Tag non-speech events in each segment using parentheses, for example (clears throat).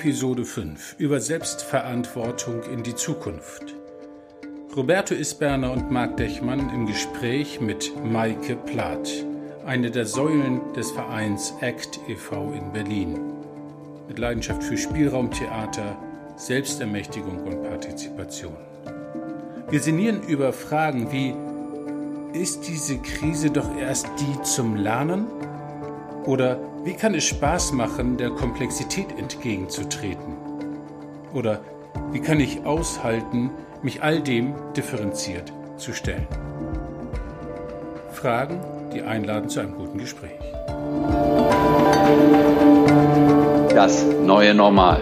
Episode 5 über Selbstverantwortung in die Zukunft. Roberto Isberner und Marc Dechmann im Gespräch mit Maike Plath, eine der Säulen des Vereins ACT e.V. in Berlin. Mit Leidenschaft für Spielraumtheater, Selbstermächtigung und Partizipation. Wir sinnieren über Fragen wie, ist diese Krise doch erst die zum Lernen? Oder wie kann es Spaß machen, der Komplexität entgegenzutreten? Oder wie kann ich aushalten, mich all dem differenziert zu stellen? Fragen, die einladen zu einem guten Gespräch. Das neue Normal.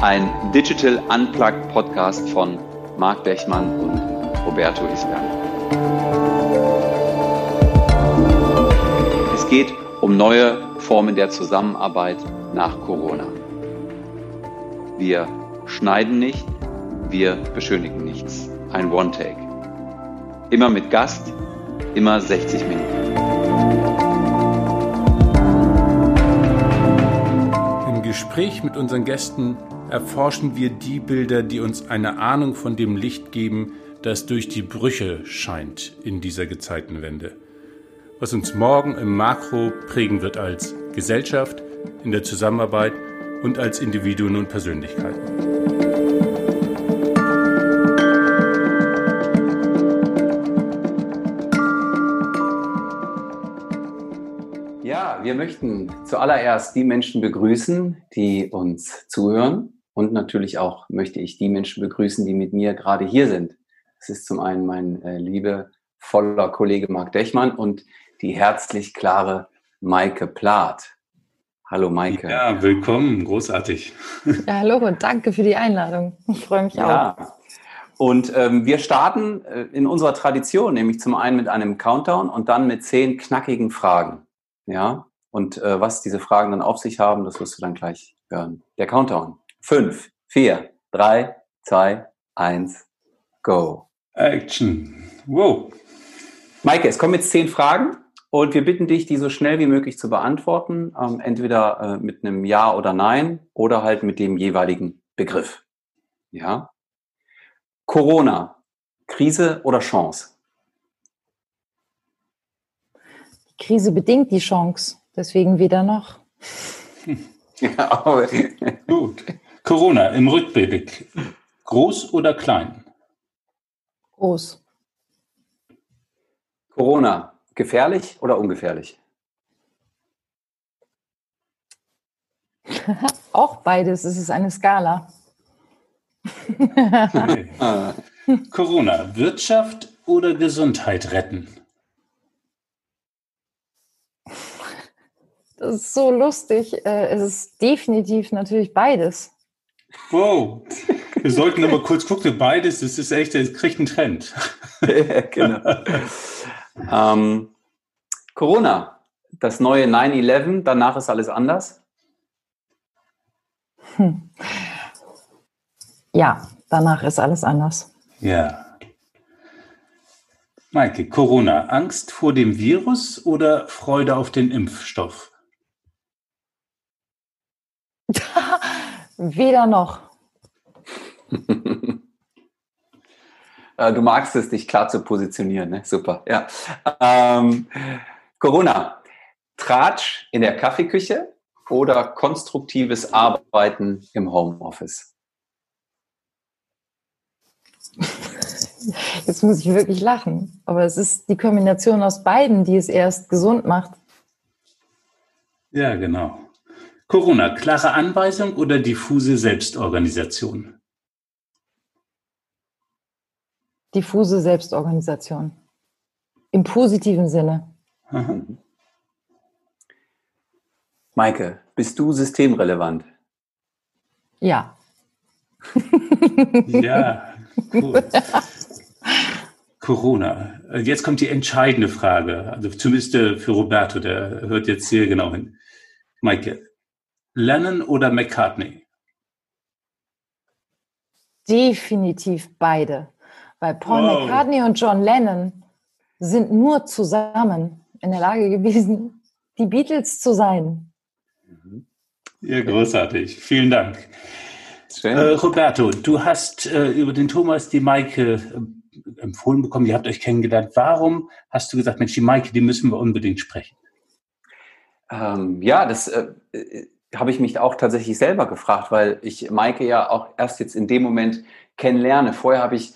Ein Digital Unplugged Podcast von Marc Dechmann und Roberto Isberg. Es geht um neue Formen der Zusammenarbeit nach Corona. Wir schneiden nicht, wir beschönigen nichts. Ein One-Take. Immer mit Gast, immer 60 Minuten. Im Gespräch mit unseren Gästen erforschen wir die Bilder, die uns eine Ahnung von dem Licht geben, das durch die Brüche scheint in dieser Gezeitenwende was uns morgen im Makro prägen wird als Gesellschaft, in der Zusammenarbeit und als Individuen und Persönlichkeiten. Ja, wir möchten zuallererst die Menschen begrüßen, die uns zuhören. Und natürlich auch möchte ich die Menschen begrüßen, die mit mir gerade hier sind. Das ist zum einen mein äh, liebevoller Kollege Marc Dechmann und die herzlich klare Maike Plath. Hallo Maike. Ja, willkommen, großartig. Ja, hallo und danke für die Einladung. Ich freue mich ja. auch. Und ähm, wir starten äh, in unserer Tradition, nämlich zum einen mit einem Countdown und dann mit zehn knackigen Fragen. Ja, und äh, was diese Fragen dann auf sich haben, das wirst du dann gleich hören. Der Countdown. Fünf, vier, drei, zwei, eins, go. Action. Wow. Maike, es kommen jetzt zehn Fragen. Und wir bitten dich, die so schnell wie möglich zu beantworten, ähm, entweder äh, mit einem Ja oder Nein oder halt mit dem jeweiligen Begriff. Ja. Corona, Krise oder Chance? Die Krise bedingt die Chance, deswegen wieder noch. ja, (laughs) Gut. Corona im Rückblick, groß oder klein? Groß. Corona, Gefährlich oder ungefährlich? (laughs) Auch beides. Es ist eine Skala. (laughs) Corona, Wirtschaft oder Gesundheit retten? Das ist so lustig. Äh, es ist definitiv natürlich beides. Wow. Wir sollten noch mal kurz gucken, beides, das ist echt, es kriegt einen Trend. (laughs) genau. Ähm, Corona, das neue 9-11, danach ist alles anders? Hm. Ja, danach ist alles anders. Ja. Maike, Corona, Angst vor dem Virus oder Freude auf den Impfstoff? (laughs) Weder noch. (laughs) Äh, du magst es, dich klar zu positionieren, ne? Super, ja. Ähm, Corona, Tratsch in der Kaffeeküche oder konstruktives Arbeiten im Homeoffice? Jetzt muss ich wirklich lachen, aber es ist die Kombination aus beiden, die es erst gesund macht. Ja, genau. Corona, klare Anweisung oder diffuse Selbstorganisation? Diffuse Selbstorganisation. Im positiven Sinne. Mhm. (laughs) Maike, bist du systemrelevant? Ja. (laughs) ja, cool. Corona. Jetzt kommt die entscheidende Frage, also zumindest äh, für Roberto, der hört jetzt hier genau hin. Maike, Lennon oder McCartney? Definitiv beide. Weil Paul wow. McCartney und John Lennon sind nur zusammen in der Lage gewesen, die Beatles zu sein. Mhm. Ja, großartig. Vielen Dank. Äh, Roberto, du hast äh, über den Thomas die Maike äh, empfohlen bekommen, ihr habt euch kennengelernt. Warum hast du gesagt, Mensch, die Maike, die müssen wir unbedingt sprechen? Ähm, ja, das äh, äh, habe ich mich auch tatsächlich selber gefragt, weil ich Maike ja auch erst jetzt in dem Moment kennenlerne. Vorher habe ich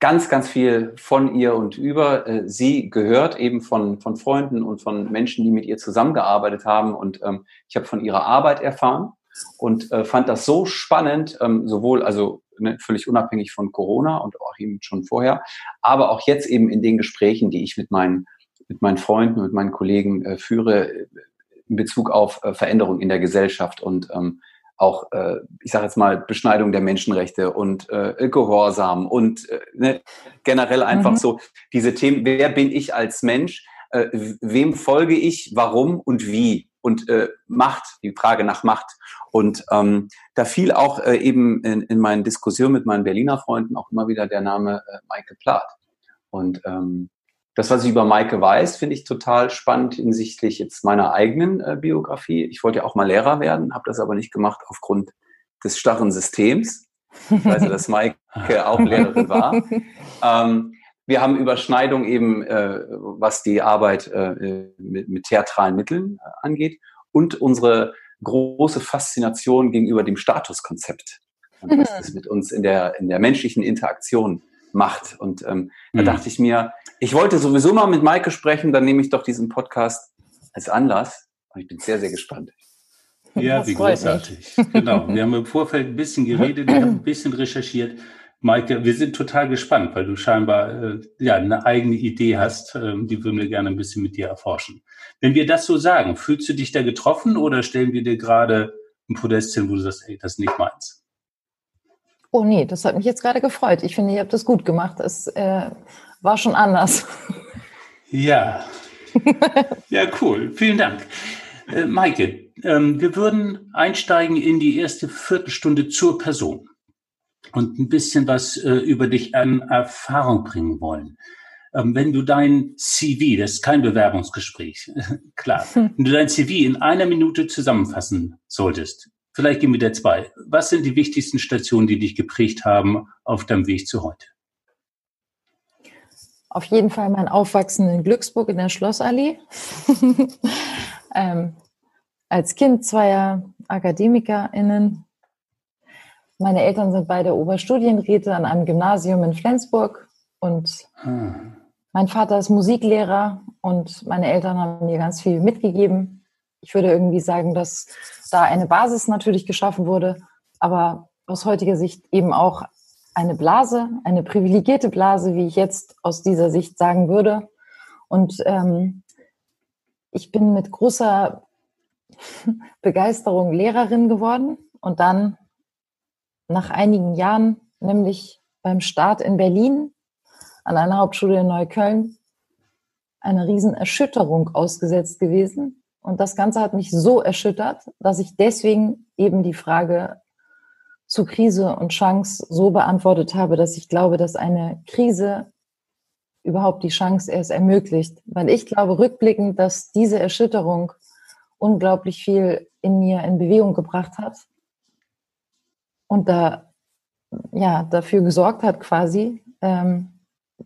ganz, ganz viel von ihr und über äh, sie gehört, eben von, von Freunden und von Menschen, die mit ihr zusammengearbeitet haben. Und ähm, ich habe von ihrer Arbeit erfahren und äh, fand das so spannend, ähm, sowohl also ne, völlig unabhängig von Corona und auch eben schon vorher, aber auch jetzt eben in den Gesprächen, die ich mit meinen mit meinen Freunden, mit meinen Kollegen äh, führe, äh, in Bezug auf äh, Veränderung in der Gesellschaft und ähm, auch, äh, ich sage jetzt mal, Beschneidung der Menschenrechte und äh, Gehorsam und äh, ne, generell einfach mhm. so diese Themen, wer bin ich als Mensch, äh, wem folge ich, warum und wie und äh, Macht, die Frage nach Macht. Und ähm, da fiel auch äh, eben in, in meinen Diskussionen mit meinen Berliner Freunden auch immer wieder der Name äh, Michael Plath. Und ähm, das, was ich über Maike weiß, finde ich total spannend hinsichtlich jetzt meiner eigenen äh, Biografie. Ich wollte ja auch mal Lehrer werden, habe das aber nicht gemacht aufgrund des starren Systems. Ich weiß ja, (laughs) dass Maike auch Lehrerin war. Ähm, wir haben Überschneidung eben, äh, was die Arbeit äh, mit, mit theatralen Mitteln äh, angeht und unsere große Faszination gegenüber dem Statuskonzept, was mhm. das mit uns in der, in der menschlichen Interaktion macht. Und ähm, da mhm. dachte ich mir, ich wollte sowieso mal mit Maike sprechen, dann nehme ich doch diesen Podcast als Anlass. Und ich bin sehr, sehr gespannt. Ja, das wie großartig. Genau. Wir haben im Vorfeld ein bisschen geredet, wir haben ein bisschen recherchiert. Maike, wir sind total gespannt, weil du scheinbar äh, ja eine eigene Idee hast, äh, die würden wir gerne ein bisschen mit dir erforschen. Wenn wir das so sagen, fühlst du dich da getroffen oder stellen wir dir gerade ein Podest hin, wo du sagst, ey, das ist nicht meins? Oh nee, das hat mich jetzt gerade gefreut. Ich finde, ihr habt das gut gemacht. Es äh, war schon anders. Ja. Ja, cool. Vielen Dank. Äh, Maike, ähm, wir würden einsteigen in die erste Viertelstunde zur Person und ein bisschen was äh, über dich an Erfahrung bringen wollen. Ähm, wenn du dein CV, das ist kein Bewerbungsgespräch, (laughs) klar, (laughs) wenn du dein CV in einer Minute zusammenfassen solltest, vielleicht gehen wir der zwei. Was sind die wichtigsten Stationen, die dich geprägt haben auf deinem Weg zu heute? Auf jeden Fall mein Aufwachsen in Glücksburg in der Schlossallee. (laughs) ähm, als Kind zweier AkademikerInnen. Meine Eltern sind beide Oberstudienräte an einem Gymnasium in Flensburg und hm. mein Vater ist Musiklehrer und meine Eltern haben mir ganz viel mitgegeben. Ich würde irgendwie sagen, dass da eine Basis natürlich geschaffen wurde, aber aus heutiger Sicht eben auch eine Blase, eine privilegierte Blase, wie ich jetzt aus dieser Sicht sagen würde. Und ähm, ich bin mit großer (laughs) Begeisterung Lehrerin geworden und dann nach einigen Jahren, nämlich beim Start in Berlin an einer Hauptschule in Neukölln, eine Riesenerschütterung ausgesetzt gewesen, und das Ganze hat mich so erschüttert, dass ich deswegen eben die Frage zu Krise und Chance so beantwortet habe, dass ich glaube, dass eine Krise überhaupt die Chance erst ermöglicht. Weil ich glaube rückblickend, dass diese Erschütterung unglaublich viel in mir in Bewegung gebracht hat und da ja dafür gesorgt hat quasi, ähm,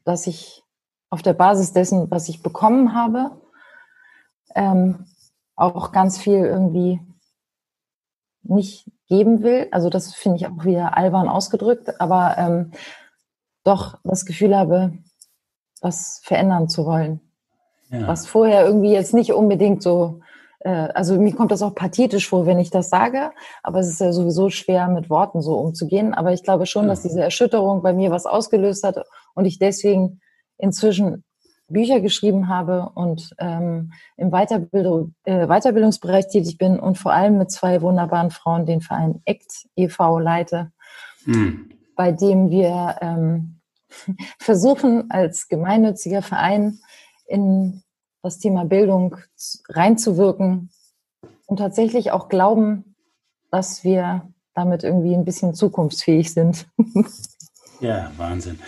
dass ich auf der Basis dessen, was ich bekommen habe, ähm, auch ganz viel irgendwie nicht geben will. Also das finde ich auch wieder albern ausgedrückt, aber ähm, doch das Gefühl habe, was verändern zu wollen. Ja. Was vorher irgendwie jetzt nicht unbedingt so, äh, also mir kommt das auch pathetisch vor, wenn ich das sage, aber es ist ja sowieso schwer, mit Worten so umzugehen. Aber ich glaube schon, ja. dass diese Erschütterung bei mir was ausgelöst hat und ich deswegen inzwischen Bücher geschrieben habe und ähm, im Weiterbildung, äh, Weiterbildungsbereich tätig bin und vor allem mit zwei wunderbaren Frauen den Verein ACT e.V. leite, mhm. bei dem wir ähm, (laughs) versuchen, als gemeinnütziger Verein in das Thema Bildung reinzuwirken und tatsächlich auch glauben, dass wir damit irgendwie ein bisschen zukunftsfähig sind. (laughs) Ja, Wahnsinn.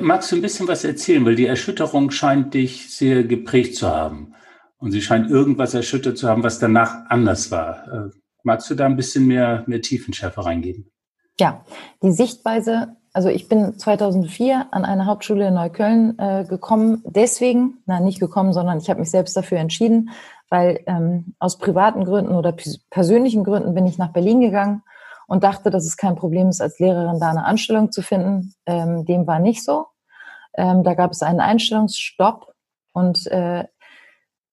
Magst du ein bisschen was erzählen? Weil die Erschütterung scheint dich sehr geprägt zu haben. Und sie scheint irgendwas erschüttert zu haben, was danach anders war. Äh, Magst du da ein bisschen mehr, mehr Tiefenschärfe reingeben? Ja, die Sichtweise, also ich bin 2004 an eine Hauptschule in Neukölln äh, gekommen, deswegen, na nicht gekommen, sondern ich habe mich selbst dafür entschieden, weil ähm, aus privaten Gründen oder persönlichen Gründen bin ich nach Berlin gegangen und dachte, dass es kein Problem ist, als Lehrerin da eine Anstellung zu finden. Ähm, dem war nicht so. Ähm, da gab es einen Einstellungsstopp und äh,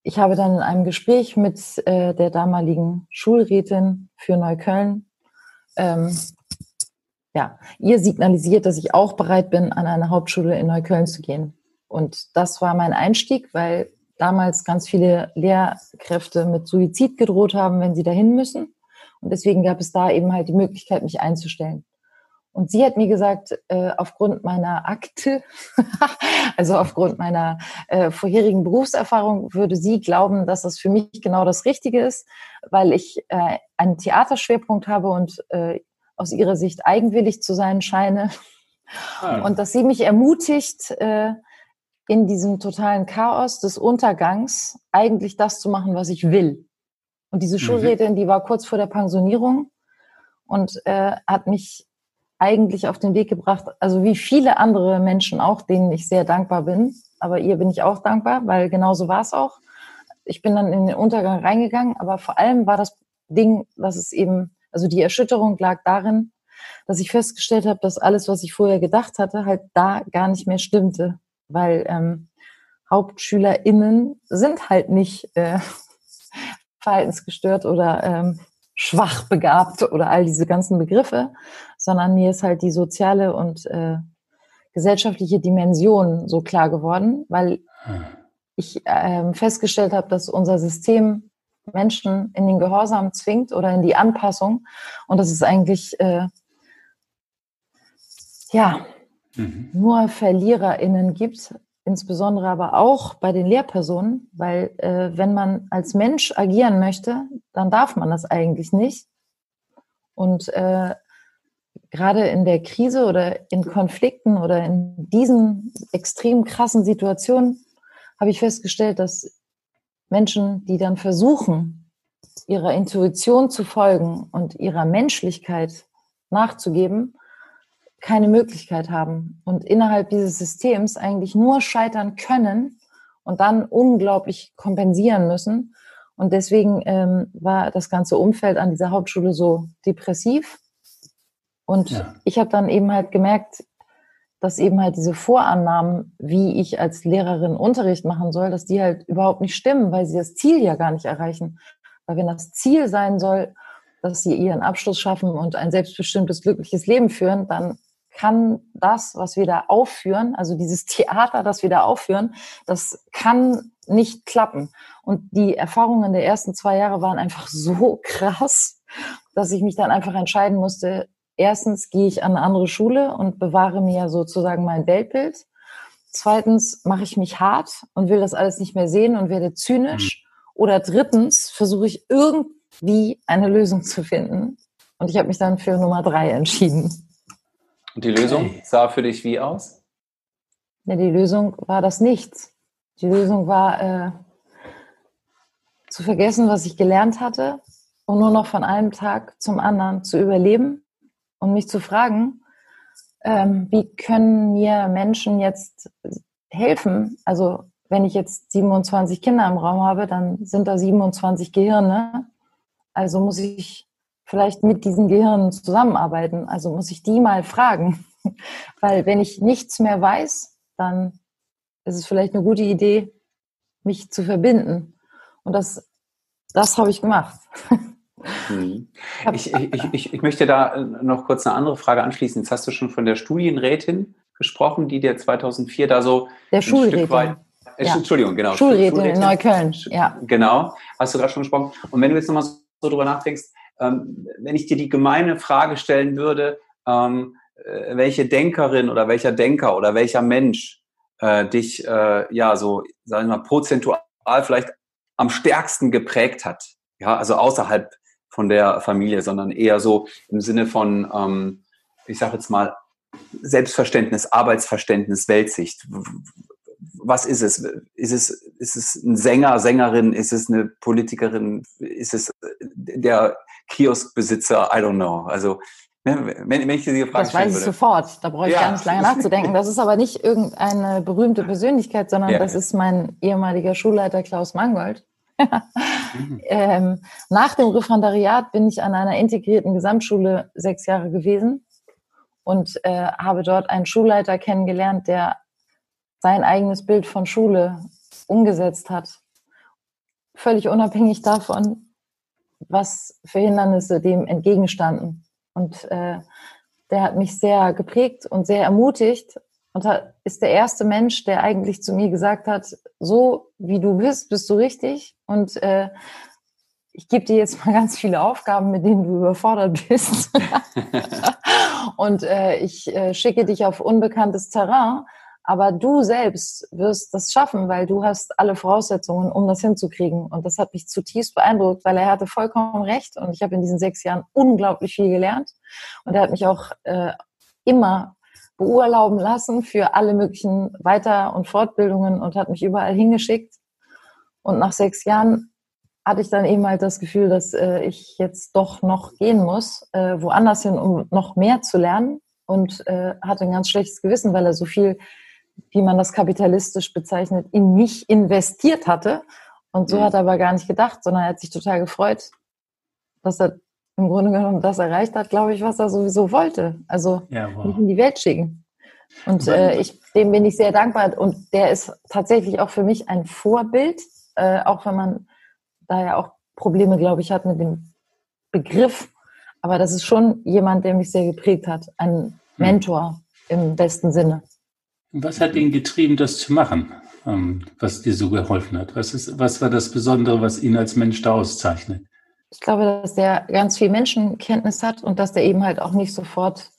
ich habe dann in einem Gespräch mit äh, der damaligen Schulrätin für Neukölln ähm, ja, ihr signalisiert, dass ich auch bereit bin, an eine Hauptschule in Neukölln zu gehen. Und das war mein Einstieg, weil damals ganz viele Lehrkräfte mit Suizid gedroht haben, wenn sie dahin müssen. Und deswegen gab es da eben halt die Möglichkeit, mich einzustellen. Und sie hat mir gesagt, äh, aufgrund meiner Akte, (laughs) also aufgrund meiner äh, vorherigen Berufserfahrung, würde sie glauben, dass das für mich genau das Richtige ist, weil ich äh, einen Theaterschwerpunkt habe und äh, aus ihrer Sicht eigenwillig zu sein scheine. Ah. Und dass sie mich ermutigt, äh, in diesem totalen Chaos des Untergangs eigentlich das zu machen, was ich will. Und diese mhm. Schulrätin, die war kurz vor der Pensionierung und äh, hat mich eigentlich auf den Weg gebracht, also wie viele andere Menschen auch, denen ich sehr dankbar bin. Aber ihr bin ich auch dankbar, weil genauso war es auch. Ich bin dann in den Untergang reingegangen, aber vor allem war das Ding, dass es eben, also die Erschütterung lag darin, dass ich festgestellt habe, dass alles, was ich vorher gedacht hatte, halt da gar nicht mehr stimmte weil ähm, HauptschülerInnen sind halt nicht äh, verhaltensgestört oder ähm, schwach begabt oder all diese ganzen Begriffe, sondern mir ist halt die soziale und äh, gesellschaftliche Dimension so klar geworden, weil ich äh, festgestellt habe, dass unser System Menschen in den Gehorsam zwingt oder in die Anpassung und dass es eigentlich äh, ja mhm. nur VerliererInnen gibt, insbesondere aber auch bei den Lehrpersonen, weil äh, wenn man als Mensch agieren möchte, dann darf man das eigentlich nicht. Und äh, gerade in der Krise oder in Konflikten oder in diesen extrem krassen Situationen habe ich festgestellt, dass Menschen, die dann versuchen, ihrer Intuition zu folgen und ihrer Menschlichkeit nachzugeben, keine Möglichkeit haben und innerhalb dieses Systems eigentlich nur scheitern können und dann unglaublich kompensieren müssen. Und deswegen ähm, war das ganze Umfeld an dieser Hauptschule so depressiv. Und ja. ich habe dann eben halt gemerkt, dass eben halt diese Vorannahmen, wie ich als Lehrerin Unterricht machen soll, dass die halt überhaupt nicht stimmen, weil sie das Ziel ja gar nicht erreichen. Weil wenn das Ziel sein soll, dass sie ihren Abschluss schaffen und ein selbstbestimmtes, glückliches Leben führen, dann kann das, was wir da aufführen, also dieses Theater, das wir da aufführen, das kann nicht klappen. Und die Erfahrungen der ersten zwei Jahre waren einfach (laughs) so krass, dass ich mich dann einfach entscheiden musste, erstens gehe ich an eine andere Schule und bewahre mir sozusagen mein Weltbild. Zweitens mache ich mich hart und will das alles nicht mehr sehen und werde zynisch. Mhm. Oder drittens versuche ich irgendwie eine Lösung zu finden. Und ich habe mich dann für Nummer drei entschieden. Und die Lösung sah für dich wie aus? Ja, die Lösung war das Nichts. Die Lösung war äh, zu vergessen, was ich gelernt hatte und nur noch von einem Tag zum anderen zu überleben und mich zu fragen, ähm, wie können mir Menschen jetzt helfen? Also wenn ich jetzt 27 Kinder im Raum habe, dann sind da 27 Gehirne. Also muss ich vielleicht mit diesen Gehirnen zusammenarbeiten. Also muss ich die mal fragen. (laughs) Weil wenn ich nichts mehr weiß, dann ist es vielleicht eine gute Idee, mich zu verbinden. Und das, das habe ich gemacht. (laughs) Mhm. Ich, ich, ich, ich, möchte da noch kurz eine andere Frage anschließen. Jetzt hast du schon von der Studienrätin gesprochen, die dir 2004 da so der Schulrätin. Weit, äh, ja. Entschuldigung, genau. Schulrätin, Schulrätin in Neukölln, ja. Genau, hast du gerade schon gesprochen. Und wenn du jetzt nochmal so drüber nachdenkst, ähm, wenn ich dir die gemeine Frage stellen würde, ähm, äh, welche Denkerin oder welcher Denker oder welcher Mensch äh, dich äh, ja so, sagen wir mal, prozentual vielleicht am stärksten geprägt hat. Ja, also außerhalb von der Familie, sondern eher so im Sinne von, ähm, ich sage jetzt mal, Selbstverständnis, Arbeitsverständnis, Weltsicht. Was ist es? Ist es, ist es ein Sänger, Sängerin? Ist es eine Politikerin? Ist es der Kioskbesitzer, I don't know. Also ne, wenn, wenn ich diese Frage Das weiß ich sofort, da brauche ich ja. gar nicht lange nachzudenken. Das ist aber nicht irgendeine berühmte Persönlichkeit, sondern ja. das ist mein ehemaliger Schulleiter Klaus Mangold. mhm. (laughs) ähm, nach dem Referendariat bin ich an einer integrierten Gesamtschule sechs Jahre gewesen und äh, habe dort einen Schulleiter kennengelernt, der sein eigenes Bild von Schule umgesetzt hat. Völlig unabhängig davon, was für Hindernisse dem entgegenstanden. Und äh, der hat mich sehr geprägt und sehr ermutigt und hat, ist der erste Mensch, der eigentlich zu mir gesagt hat, so wie du bist, bist du richtig. Und äh, ich gebe dir jetzt mal (laughs) ganz viele Aufgaben, mit denen du überfordert bist. (laughs) und äh, ich äh, schicke dich auf unbekanntes Terrain. Aber du selbst wirst das schaffen, weil du hast alle Voraussetzungen, um das hinzukriegen. Und das hat mich zutiefst beeindruckt, weil er hatte vollkommen recht. Und ich habe in diesen sechs Jahren unglaublich viel gelernt. Und er hat mich auch äh, immer beurlauben lassen für alle möglichen Weiter- und Fortbildungen und hat mich überall hingeschickt. Und nach sechs Jahren hatte ich dann eben halt das Gefühl, dass äh, ich jetzt doch noch gehen muss, äh, woanders hin, um noch mehr zu lernen. Und äh, hatte ein ganz schlechtes Gewissen, weil er so viel wie man das kapitalistisch bezeichnet, in mich investiert hatte. Und so mhm. hat er aber gar nicht gedacht, sondern er hat sich total gefreut, dass er im Grunde genommen das erreicht hat, glaube ich, was er sowieso wollte. Also ja, wow. mich in die Welt schicken. Und äh, ich, dem bin ich sehr dankbar. Und der ist tatsächlich auch für mich ein Vorbild, äh, auch wenn man da ja auch Probleme, glaube ich, hat mit dem Begriff. Aber das ist schon jemand, der mich sehr geprägt hat. Ein hm. Mentor im besten Sinne. Was hat ihn getrieben, das zu machen, ähm, was dir so geholfen hat? Was, ist, was war das Besondere, was ihn als Mensch da auszeichnet? Ich glaube, dass der ganz viel Menschenkenntnis hat und dass der eben halt auch nicht sofort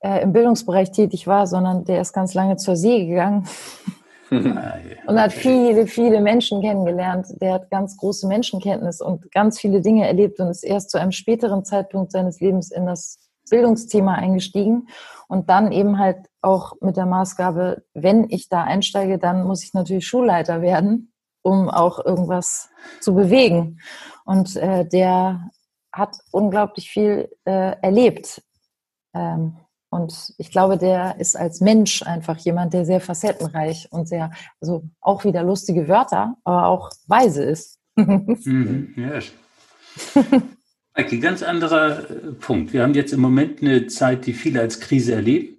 äh, im Bildungsbereich tätig war, sondern der ist ganz lange zur See gegangen (laughs) und hat viele, viele Menschen kennengelernt. Der hat ganz große Menschenkenntnis und ganz viele Dinge erlebt und ist erst zu einem späteren Zeitpunkt seines Lebens in das Bildungsthema eingestiegen und dann eben halt auch mit der Maßgabe, wenn ich da einsteige, dann muss ich natürlich Schulleiter werden, um auch irgendwas zu bewegen. Und äh, der hat unglaublich viel äh, erlebt. Ähm, und ich glaube, der ist als Mensch einfach jemand, der sehr facettenreich und sehr, also auch wieder lustige Wörter, aber auch weise ist. (laughs) mhm, yes. Okay, ganz anderer äh, Punkt. Wir haben jetzt im Moment eine Zeit, die viele als Krise erleben.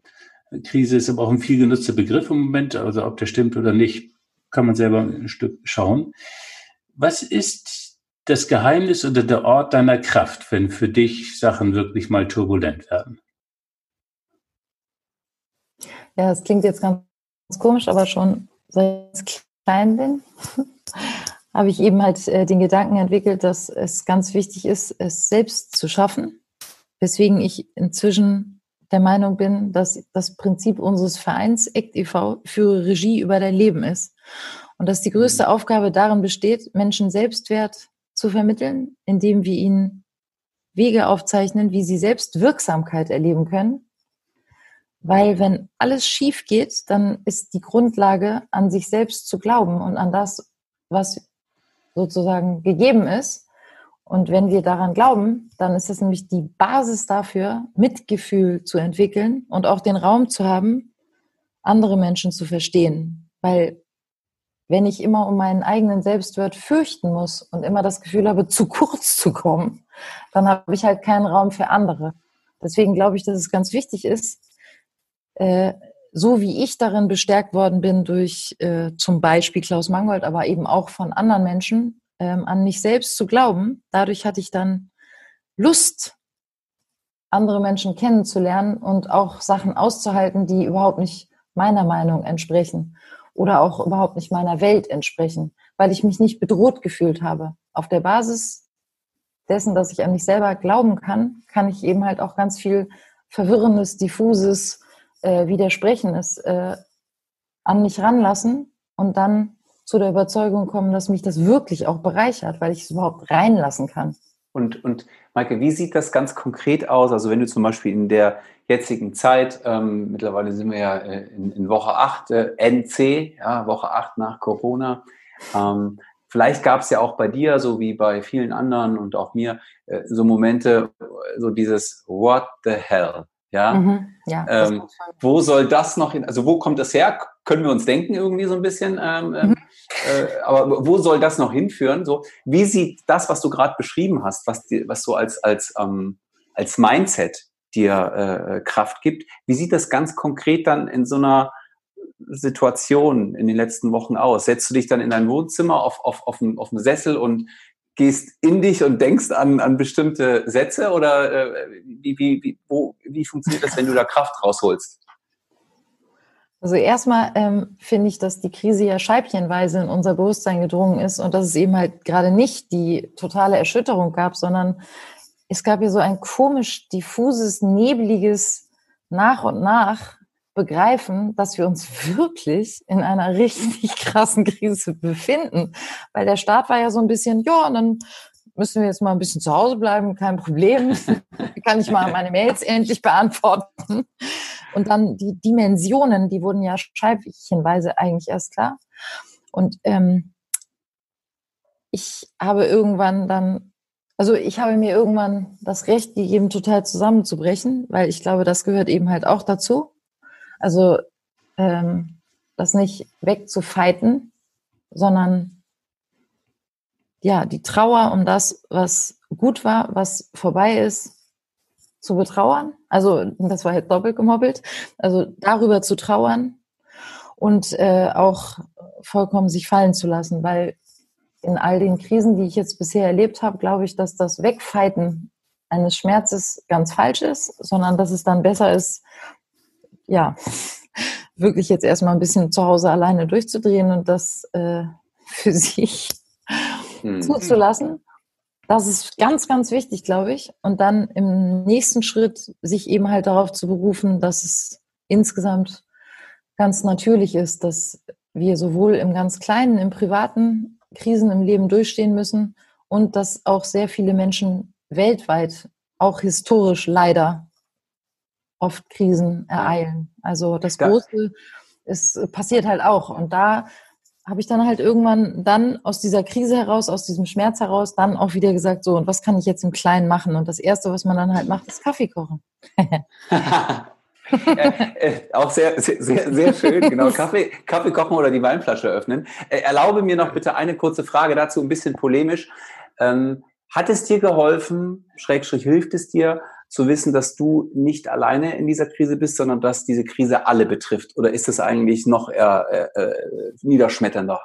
Krise ist aber auch ein viel genutzter Begriff im Moment. Also ob der stimmt oder nicht, kann man selber ein Stück schauen. Was ist das Geheimnis oder der Ort deiner Kraft, wenn für dich Sachen wirklich mal turbulent werden? Ja, das klingt jetzt ganz komisch, aber schon seit ich klein bin, habe ich eben halt äh, den Gedanken entwickelt, dass es ganz wichtig ist, es selbst zu schaffen. Weswegen ich inzwischen der Meinung bin, dass das Prinzip unseres Vereins ACT e.V. für Regie über dein Leben ist. Und dass die größte mhm. Aufgabe darin besteht, Menschen Selbstwert zu vermitteln, indem wir ihnen Wege aufzeichnen, wie sie selbst Wirksamkeit erleben können. Weil wenn alles schief geht, dann ist die Grundlage, an sich selbst zu glauben und an das, was sozusagen gegeben ist. Und wenn wir daran glauben, dann ist es nämlich die Basis dafür, Mitgefühl zu entwickeln und auch den Raum zu haben, andere Menschen zu verstehen. Weil wenn ich immer um meinen eigenen Selbstwert fürchten muss und immer das Gefühl habe, zu kurz zu kommen, dann habe ich halt keinen Raum für andere. Deswegen glaube ich, dass es ganz wichtig ist, äh, so wie ich darin bestärkt worden bin durch äh, zum Beispiel Klaus Mangold, aber eben auch von anderen Menschen, ähm, an mich selbst zu glauben, dadurch hatte ich dann Lust, andere Menschen kennenzulernen und auch Sachen auszuhalten, die überhaupt nicht meiner Meinung entsprechen oder auch überhaupt nicht meiner Welt entsprechen, weil ich mich nicht bedroht gefühlt habe. Auf der Basis dessen, dass ich an mich selber glauben kann, kann ich eben halt auch ganz viel verwirrendes, diffuses, äh, Widersprechen ist, äh, an mich ranlassen und dann zu der Überzeugung kommen, dass mich das wirklich auch bereichert, weil ich es überhaupt reinlassen kann. Und, und Maike, wie sieht das ganz konkret aus? Also wenn du zum Beispiel in der jetzigen Zeit, ähm, mittlerweile sind wir ja äh, in, in Woche 8, äh, NC, ja, Woche 8 nach Corona, ähm, vielleicht gab es ja auch bei dir, so wie bei vielen anderen und auch mir, äh, so Momente, so dieses What the hell? Ja, mhm, ja ähm, wo soll das noch hin? Also wo kommt das her? Können wir uns denken irgendwie so ein bisschen. Ähm, ähm, mhm. äh, aber wo soll das noch hinführen? So, wie sieht das, was du gerade beschrieben hast, was, die, was so als als ähm, als Mindset dir äh, Kraft gibt, wie sieht das ganz konkret dann in so einer Situation in den letzten Wochen aus? Setzt du dich dann in dein Wohnzimmer auf, auf, auf, einen, auf einen Sessel und gehst in dich und denkst an, an bestimmte Sätze oder äh, wie, wie, wie, wo, wie funktioniert das, wenn du da Kraft rausholst? Also erstmal ähm, finde ich, dass die Krise ja scheibchenweise in unser Bewusstsein gedrungen ist und dass es eben halt gerade nicht die totale Erschütterung gab, sondern es gab ja so ein komisch diffuses, nebliges nach und nach begreifen, dass wir uns (laughs) wirklich in einer richtig krassen Krise befinden. Weil der Staat war ja so ein bisschen, ja, dann müssen wir jetzt mal ein bisschen zu Hause bleiben, kein Problem. (laughs) Kann ich mal meine Mails endlich beantworten. Und dann die Dimensionen, die wurden ja scheibchenweise eigentlich erst klar. Und ähm, ich habe irgendwann dann, also ich habe mir irgendwann das Recht gegeben, total zusammenzubrechen, weil ich glaube, das gehört eben halt auch dazu. Also ähm, das nicht wegzufeiten, sondern ja, die Trauer um das, was gut war, was vorbei ist, zu betrauern. Also das war halt doppelt gemobbelt. Also darüber zu trauern und äh, auch vollkommen sich fallen zu lassen, weil in all den Krisen, die ich jetzt bisher erlebt habe, glaube ich, dass das Wegfeiten eines Schmerzes ganz falsch ist, sondern dass es dann besser ist, ja, wirklich jetzt erstmal ein bisschen zu Hause alleine durchzudrehen und das äh, für (laughs) sich hm. zuzulassen. Das ist ganz, ganz wichtig, glaube ich. Und dann im nächsten Schritt sich eben halt darauf zu berufen, dass es insgesamt ganz natürlich ist, dass wir sowohl im ganz kleinen, im privaten Krisen im Leben durchstehen müssen und dass auch sehr viele Menschen weltweit, auch historisch leider, oft Krisen ereilen. Also das Große ist, passiert halt auch. Und da habe ich dann halt irgendwann dann aus dieser Krise heraus, aus diesem Schmerz heraus, dann auch wieder gesagt, so, und was kann ich jetzt im Kleinen machen? Und das Erste, was man dann halt macht, ist Kaffee kochen. (laughs) äh, äh, auch sehr, sehr, sehr schön, genau. (laughs) Kaffee, Kaffee kochen oder die Weinflasche öffnen. Äh, erlaube mir noch bitte eine kurze Frage dazu, ein bisschen polemisch. Ähm, hat es dir geholfen, Schrägstrich hilft es dir, zu wissen, dass du nicht alleine in dieser Krise bist, sondern dass diese Krise alle betrifft? Oder ist es eigentlich noch eher äh, äh, niederschmetternder?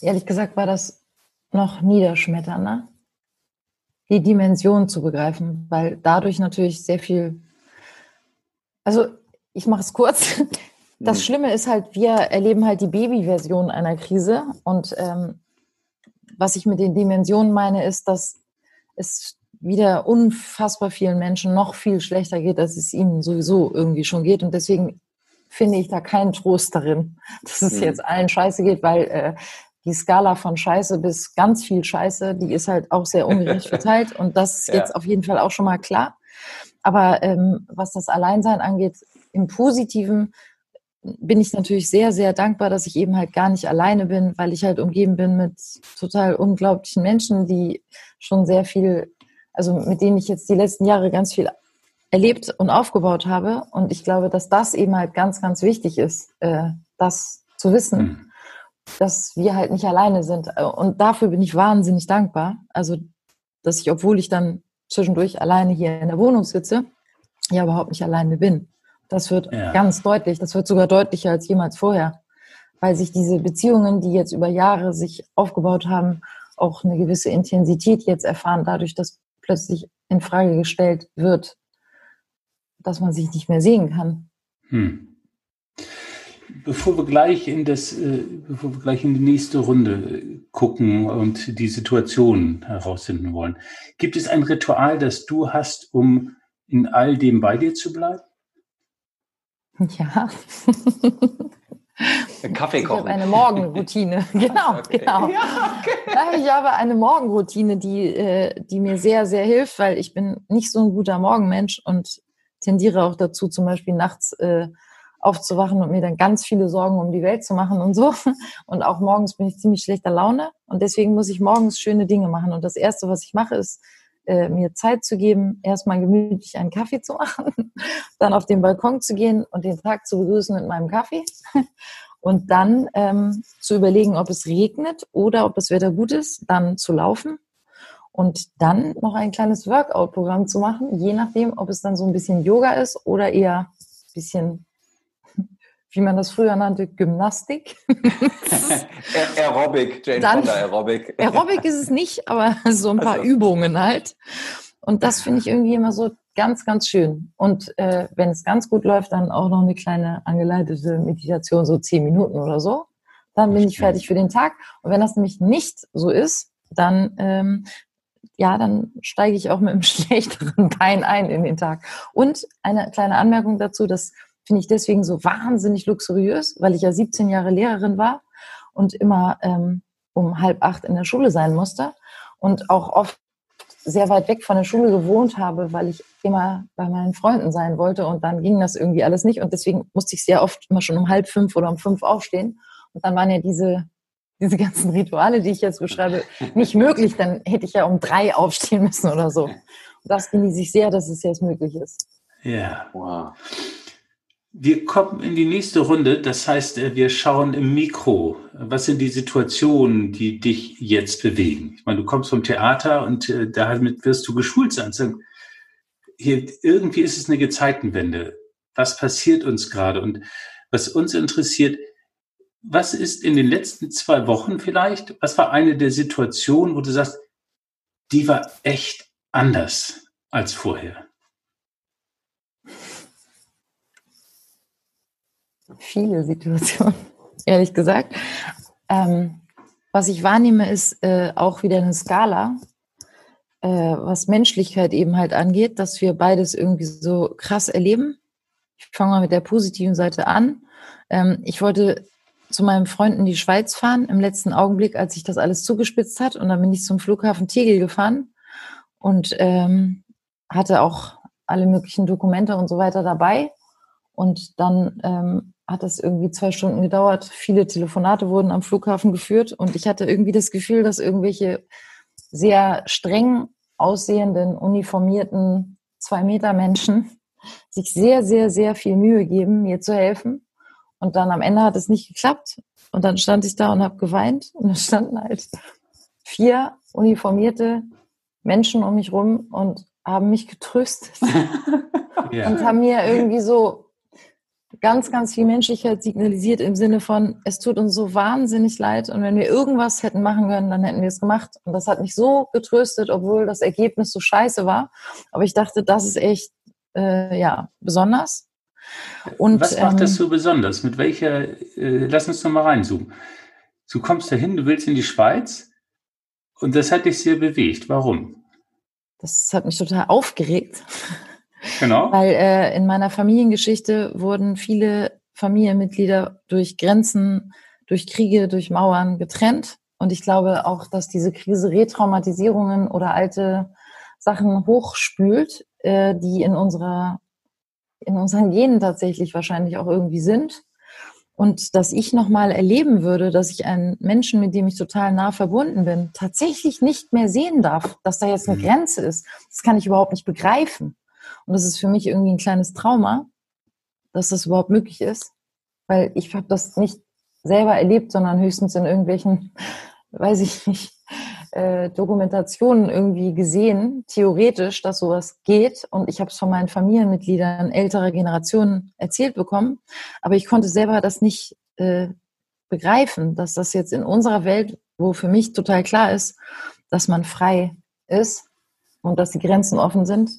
Ehrlich gesagt war das noch niederschmetternder, die Dimension zu begreifen, weil dadurch natürlich sehr viel, also ich mache es kurz. (laughs) Das mhm. Schlimme ist halt, wir erleben halt die Babyversion einer Krise und ähm, was ich mit den Dimensionen meine, ist, dass es wieder unfassbar vielen Menschen noch viel schlechter geht, als es ihnen sowieso irgendwie schon geht. Und deswegen finde ich da keinen Trost darin, (laughs) dass es mhm. jetzt allen scheiße geht, weil äh, die Skala von Scheiße bis ganz viel Scheiße, die ist halt auch sehr ungerecht (laughs) verteilt. Und das ist ja. jetzt auf jeden Fall auch schon mal klar. Aber ähm, was das Alleinsein angeht, im Positiven bin ich natürlich sehr, sehr dankbar, dass ich eben halt gar nicht alleine bin, weil ich halt umgeben bin mit total unglaublichen Menschen, die schon sehr viel also mit denen ich jetzt die letzten Jahre ganz viel erlebt und aufgebaut habe. Und ich glaube, dass das eben halt ganz, ganz wichtig ist, äh, das zu wissen, mhm. dass wir halt nicht alleine sind. Und dafür bin ich wahnsinnig dankbar. Also, dass ich, obwohl ich dann zwischendurch alleine hier in der Wohnung sitze, ja überhaupt nicht alleine bin. Das wird ja. ganz deutlich. Das wird sogar deutlicher als jemals vorher, weil sich diese Beziehungen, die jetzt über Jahre sich aufgebaut haben, auch eine gewisse Intensität jetzt erfahren, dadurch, dass plötzlich in Frage gestellt wird, dass man sich nicht mehr sehen kann. Hm. Bevor wir gleich in das, äh, bevor wir gleich in die nächste Runde gucken und die Situation herausfinden wollen, gibt es ein Ritual, das du hast, um in all dem bei dir zu bleiben? Ja. (laughs) Kaffee kochen. Ich habe eine Morgenroutine. (laughs) genau, okay. genau. Ja, okay. Ich habe eine Morgenroutine, die, äh, die mir sehr, sehr hilft, weil ich bin nicht so ein guter Morgenmensch und tendiere auch dazu, zum Beispiel nachts äh, aufzuwachen und mir dann ganz viele Sorgen um die Welt zu machen und so. (laughs) Und auch morgens bin ich ziemlich schlechter Laune und deswegen muss ich morgens schöne Dinge machen. Und das Erste, was ich mache, ist, äh, mir Zeit zu geben, erstmal gemütlich einen Kaffee zu (laughs) machen, dann auf den Balkon zu gehen und den Tag zu begrüßen mit meinem Kaffee (laughs) und dann ähm, zu überlegen, ob es regnet oder ob das Wetter gut ist, dann zu laufen und dann noch ein kleines Workout-Programm zu machen, je nachdem, ob es dann so ein bisschen Yoga ist oder eher ein bisschen, wie man das früher nannte, Gymnastik. (laughs) Aerobic, Jane dann, Fonda Aerobic. (laughs) Aerobic ist es nicht, aber so ein paar also. Übungen halt. Und das finde ich irgendwie immer so ganz, ganz schön. Und äh, wenn es ganz gut läuft, dann auch noch eine kleine angeleitete Meditation, so zehn Minuten oder so. Dann bin ich fertig für den Tag. Und wenn das nämlich nicht so ist, dann ähm, ja, dann steige ich auch mit einem (laughs) schlechteren Bein ein in den Tag. Und eine kleine Anmerkung dazu, das finde ich deswegen so wahnsinnig luxuriös, weil ich ja 17 Jahre Lehrerin war und immer ähm, um halb acht in der Schule sein musste und auch oft sehr weit weg von der Schule gewohnt habe, weil ich immer bei meinen Freunden sein wollte und dann ging das irgendwie alles nicht und deswegen musste ich sehr oft immer schon um halb fünf oder um fünf aufstehen und dann waren ja diese diese ganzen Rituale, die ich jetzt beschreibe, nicht möglich, dann hätte ich ja um drei aufstehen müssen oder so. Und das genieße ich sehr, dass es jetzt möglich ist. Ja. Wow. Wir kommen in die nächste Runde. Das heißt, äh, wir schauen im Mikro. Was sind die Situationen, die dich jetzt bewegen? Ich meine, du kommst vom Theater und äh, damit wirst du geschult sein. Hier, irgendwie ist es eine Gezeitenwende. Was passiert uns gerade? Und was uns interessiert, was ist in den letzten zwei Wochen vielleicht, was war eine der Situationen, wo du sagst, die war echt anders als vorher? Viele Situationen, (laughs) ehrlich gesagt. Ähm, was ich wahrnehme, ist äh, auch wieder eine Skala, äh, was Menschlichkeit eben halt angeht, dass wir beides irgendwie so krass erleben. Ich fange mal mit der positiven Seite an. Ähm, ich wollte zu meinem Freund in die Schweiz fahren im letzten Augenblick, als sich das alles zugespitzt hat. Und dann bin ich zum Flughafen Tegel gefahren und ähm, hatte auch alle möglichen Dokumente und so weiter dabei. Und dann ähm, hat es irgendwie zwei Stunden gedauert. Viele Telefonate wurden am Flughafen geführt und ich hatte irgendwie das Gefühl, dass irgendwelche sehr streng aussehenden, uniformierten Zwei-Meter-Menschen sich sehr, sehr, sehr viel Mühe geben, mir zu helfen und dann am Ende hat es nicht geklappt. Und dann stand ich da und habe geweint. Und da standen halt vier uniformierte Menschen um mich rum und haben mich getröstet. (laughs) ja. Und haben mir irgendwie so ganz, ganz viel Menschlichkeit signalisiert im Sinne von, es tut uns so wahnsinnig leid und wenn wir irgendwas hätten machen können, dann hätten wir es gemacht. Und das hat mich so getröstet, obwohl das Ergebnis so scheiße war. Aber ich dachte, das ist echt, äh, ja, besonders. Und, Was macht ähm, das so besonders? Mit welcher, äh, lass uns noch mal reinzoomen. Du kommst dahin, du willst in die Schweiz und das hat dich sehr bewegt. Warum? Das hat mich total aufgeregt. Genau. Weil äh, in meiner Familiengeschichte wurden viele Familienmitglieder durch Grenzen, durch Kriege, durch Mauern getrennt. Und ich glaube auch, dass diese Krise Retraumatisierungen oder alte Sachen hochspült, äh, die in unserer in unseren Genen tatsächlich wahrscheinlich auch irgendwie sind. Und dass ich nochmal erleben würde, dass ich einen Menschen, mit dem ich total nah verbunden bin, tatsächlich nicht mehr sehen darf, dass da jetzt eine mhm. Grenze ist, das kann ich überhaupt nicht begreifen. Und das ist für mich irgendwie ein kleines Trauma, dass das überhaupt möglich ist, weil ich habe das nicht selber erlebt, sondern höchstens in irgendwelchen, (laughs) weiß ich nicht, äh, Dokumentationen irgendwie gesehen, theoretisch, dass sowas geht. Und ich habe es von meinen Familienmitgliedern älterer Generationen erzählt bekommen. Aber ich konnte selber das nicht äh, begreifen, dass das jetzt in unserer Welt, wo für mich total klar ist, dass man frei ist und dass die Grenzen offen sind,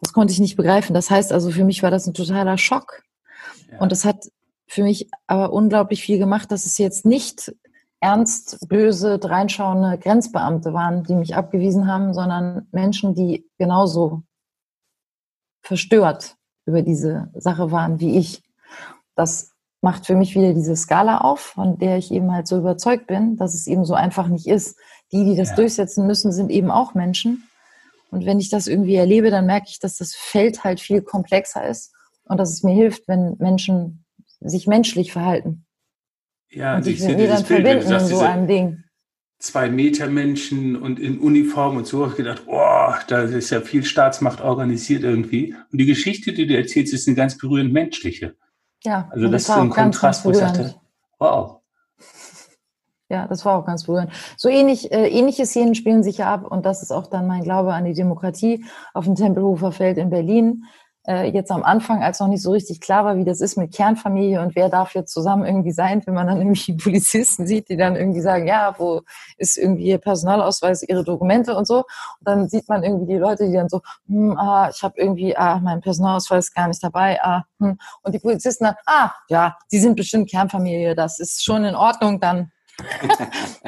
das konnte ich nicht begreifen. Das heißt also, für mich war das ein totaler Schock. Ja. Und das hat für mich aber unglaublich viel gemacht, dass es jetzt nicht ernst, böse, dreinschauende Grenzbeamte waren, die mich abgewiesen haben, sondern Menschen, die genauso verstört über diese Sache waren wie ich. Das macht für mich wieder diese Skala auf, von der ich eben halt so überzeugt bin, dass es eben so einfach nicht ist. Die, die das ja. durchsetzen müssen, sind eben auch Menschen. Und wenn ich das irgendwie erlebe, dann merke ich, dass das Feld halt viel komplexer ist und dass es mir hilft, wenn Menschen sich menschlich verhalten. Ja, und sich mit mir dann Bild, verbinden in so einem Ding. Zwei Meter Menschen und in Uniform und so, habe ich gedacht, boah, da ist ja viel Staatsmacht organisiert irgendwie. Und die Geschichte, die du erzählst, ist eine ganz berührend menschliche. Ja, also das, das ist ein Kontrast, wo ich sagte, wow. Ja, das war auch ganz berührend. So ähnlich, äh, ähnliche Szenen spielen sich ja ab und das ist auch dann mein Glaube an die Demokratie auf dem Tempelhofer Feld in Berlin äh, jetzt am Anfang, als noch nicht so richtig klar war, wie das ist mit Kernfamilie und wer darf jetzt zusammen irgendwie sein, wenn man dann (laughs) nämlich die Polizisten sieht, die dann irgendwie sagen, ja, wo ist irgendwie ihr Personalausweis, ihre Dokumente und so. Und dann sieht man irgendwie die Leute, die dann so, hm, ah, ich habe irgendwie, ah, mein Personalausweis gar nicht dabei, ah, hm. Und die Polizisten dann, ah, ja, die sind bestimmt Kernfamilie, das ist schon in Ordnung, dann.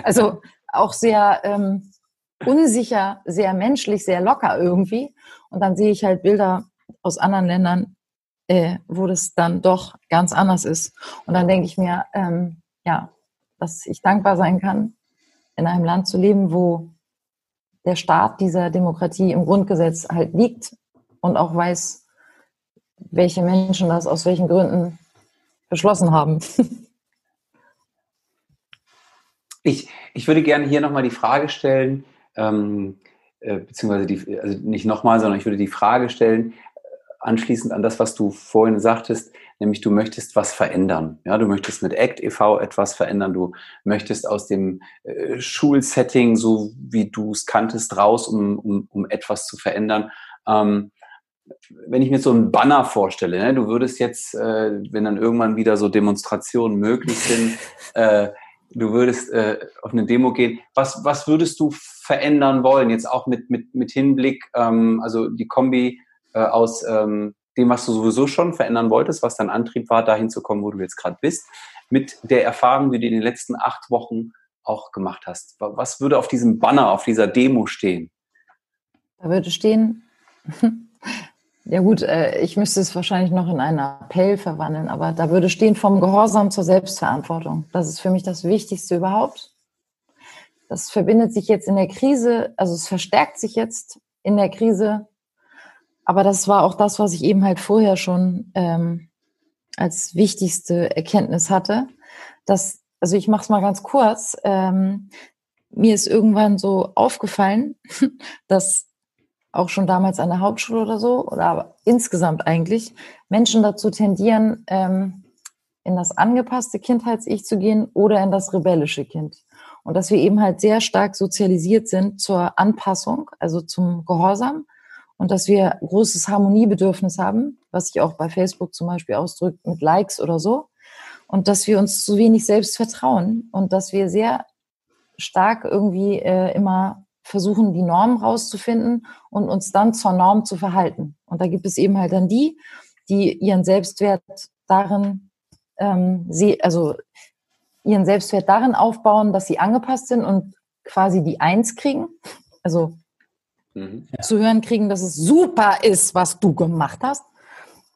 Also auch sehr ähm, unsicher, sehr menschlich, sehr locker irgendwie. Und dann sehe ich halt Bilder aus anderen Ländern, äh, wo das dann doch ganz anders ist. Und dann denke ich mir, ähm, ja, dass ich dankbar sein kann, in einem Land zu leben, wo der Staat dieser Demokratie im Grundgesetz halt liegt und auch weiß, welche Menschen das aus welchen Gründen beschlossen haben. (laughs) Ich, ich würde gerne hier nochmal die Frage stellen, ähm, äh, beziehungsweise die, also nicht nochmal, sondern ich würde die Frage stellen, anschließend an das, was du vorhin sagtest, nämlich du möchtest was verändern. Ja, du möchtest mit ACT e.V. etwas verändern. Du möchtest aus dem äh, Schulsetting, so wie du es kanntest, raus, um, um, um etwas zu verändern. Ähm, wenn ich mir so einen Banner vorstelle, ne, du würdest jetzt, äh, wenn dann irgendwann wieder so Demonstrationen möglich sind, (laughs) äh, du würdest äh, auf eine Demo gehen. Was, was würdest du verändern wollen? Jetzt auch mit, mit, mit Hinblick, ähm, also die Kombi äh, aus ähm, dem, was du sowieso schon verändern wolltest, was dein Antrieb war, dahin zu kommen, wo du jetzt gerade bist, mit der Erfahrung, die du in den letzten acht Wochen auch gemacht hast. Was würde auf diesem Banner, auf dieser Demo stehen? Da würde stehen, (laughs) ja gut, äh, ich müsste es wahrscheinlich noch in einen Appell verwandeln, aber da würde stehen vom Gehorsam zur Selbstverantwortung. Das ist für mich das Wichtigste überhaupt. Das verbindet sich jetzt in der Krise, also es verstärkt sich jetzt in der Krise aber das war auch das, was ich eben halt vorher schon ähm, als wichtigste Erkenntnis hatte. Dass, also ich mache es mal ganz kurz. Ähm, mir ist irgendwann so aufgefallen, (laughs) dass auch schon damals an der Hauptschule oder so, oder aber insgesamt eigentlich, Menschen dazu tendieren, ähm, in das angepasste Kindheits-Ich zu gehen oder in das rebellische Kind. Und dass wir eben halt sehr stark sozialisiert sind zur Anpassung, also zum Gehorsam und dass wir großes Harmoniebedürfnis haben, was sich auch bei Facebook zum Beispiel ausdrückt mit Likes oder so. Und dass wir uns zu wenig selbst vertrauen und dass wir sehr stark irgendwie äh, immer versuchen, die Norm rauszufinden und uns dann zur Norm zu verhalten. Und da gibt es eben halt dann die, die ihren Selbstwert darin, ähm, sie, also ihren Selbstwert darin aufbauen, dass sie angepasst sind und quasi die Eins kriegen. Also mhm. zu hören kriegen, dass es super ist, was du gemacht hast,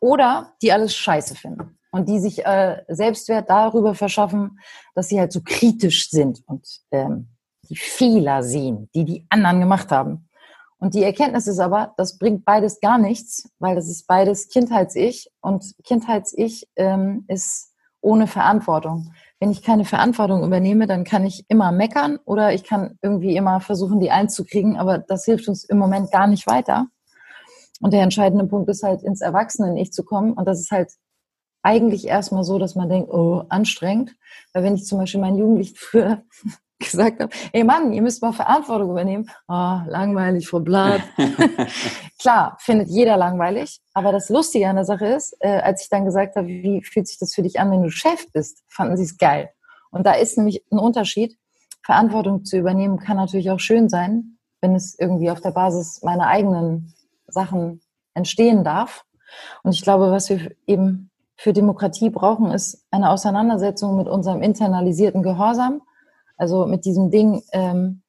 oder die alles scheiße finden und die sich äh, Selbstwert darüber verschaffen, dass sie halt so kritisch sind und ähm, die Fehler sehen, die die anderen gemacht haben. Und die Erkenntnis ist aber, das bringt beides gar nichts, weil das ist beides Kindheits-Ich und Kindheits-Ich ähm, ist ohne Verantwortung wenn ich keine Verantwortung übernehme, dann kann ich immer meckern oder ich kann irgendwie immer versuchen, die einzukriegen, aber das hilft uns im Moment gar nicht weiter. Und der entscheidende Punkt ist halt, ins Erwachsenen-Ich zu kommen. Und das ist halt eigentlich erstmal so, dass man denkt, oh, anstrengend. Weil wenn ich zum Beispiel meinen Jugendlichen früher (laughs) gesagt habe, ey Mann, ihr müsst mal Verantwortung übernehmen. Oh, langweilig, Frau Blatt. (laughs) Klar, findet jeder langweilig. Aber das Lustige an der Sache ist, äh, als ich dann gesagt habe, wie fühlt sich das für dich an, wenn du Chef bist, fanden sie es geil. Und da ist nämlich ein Unterschied. Verantwortung zu übernehmen kann natürlich auch schön sein, wenn es irgendwie auf der Basis meiner eigenen Sachen entstehen darf. Und ich glaube, was wir eben für Demokratie brauchen, ist eine Auseinandersetzung mit unserem internalisierten Gehorsam also mit diesem Ding, ähm,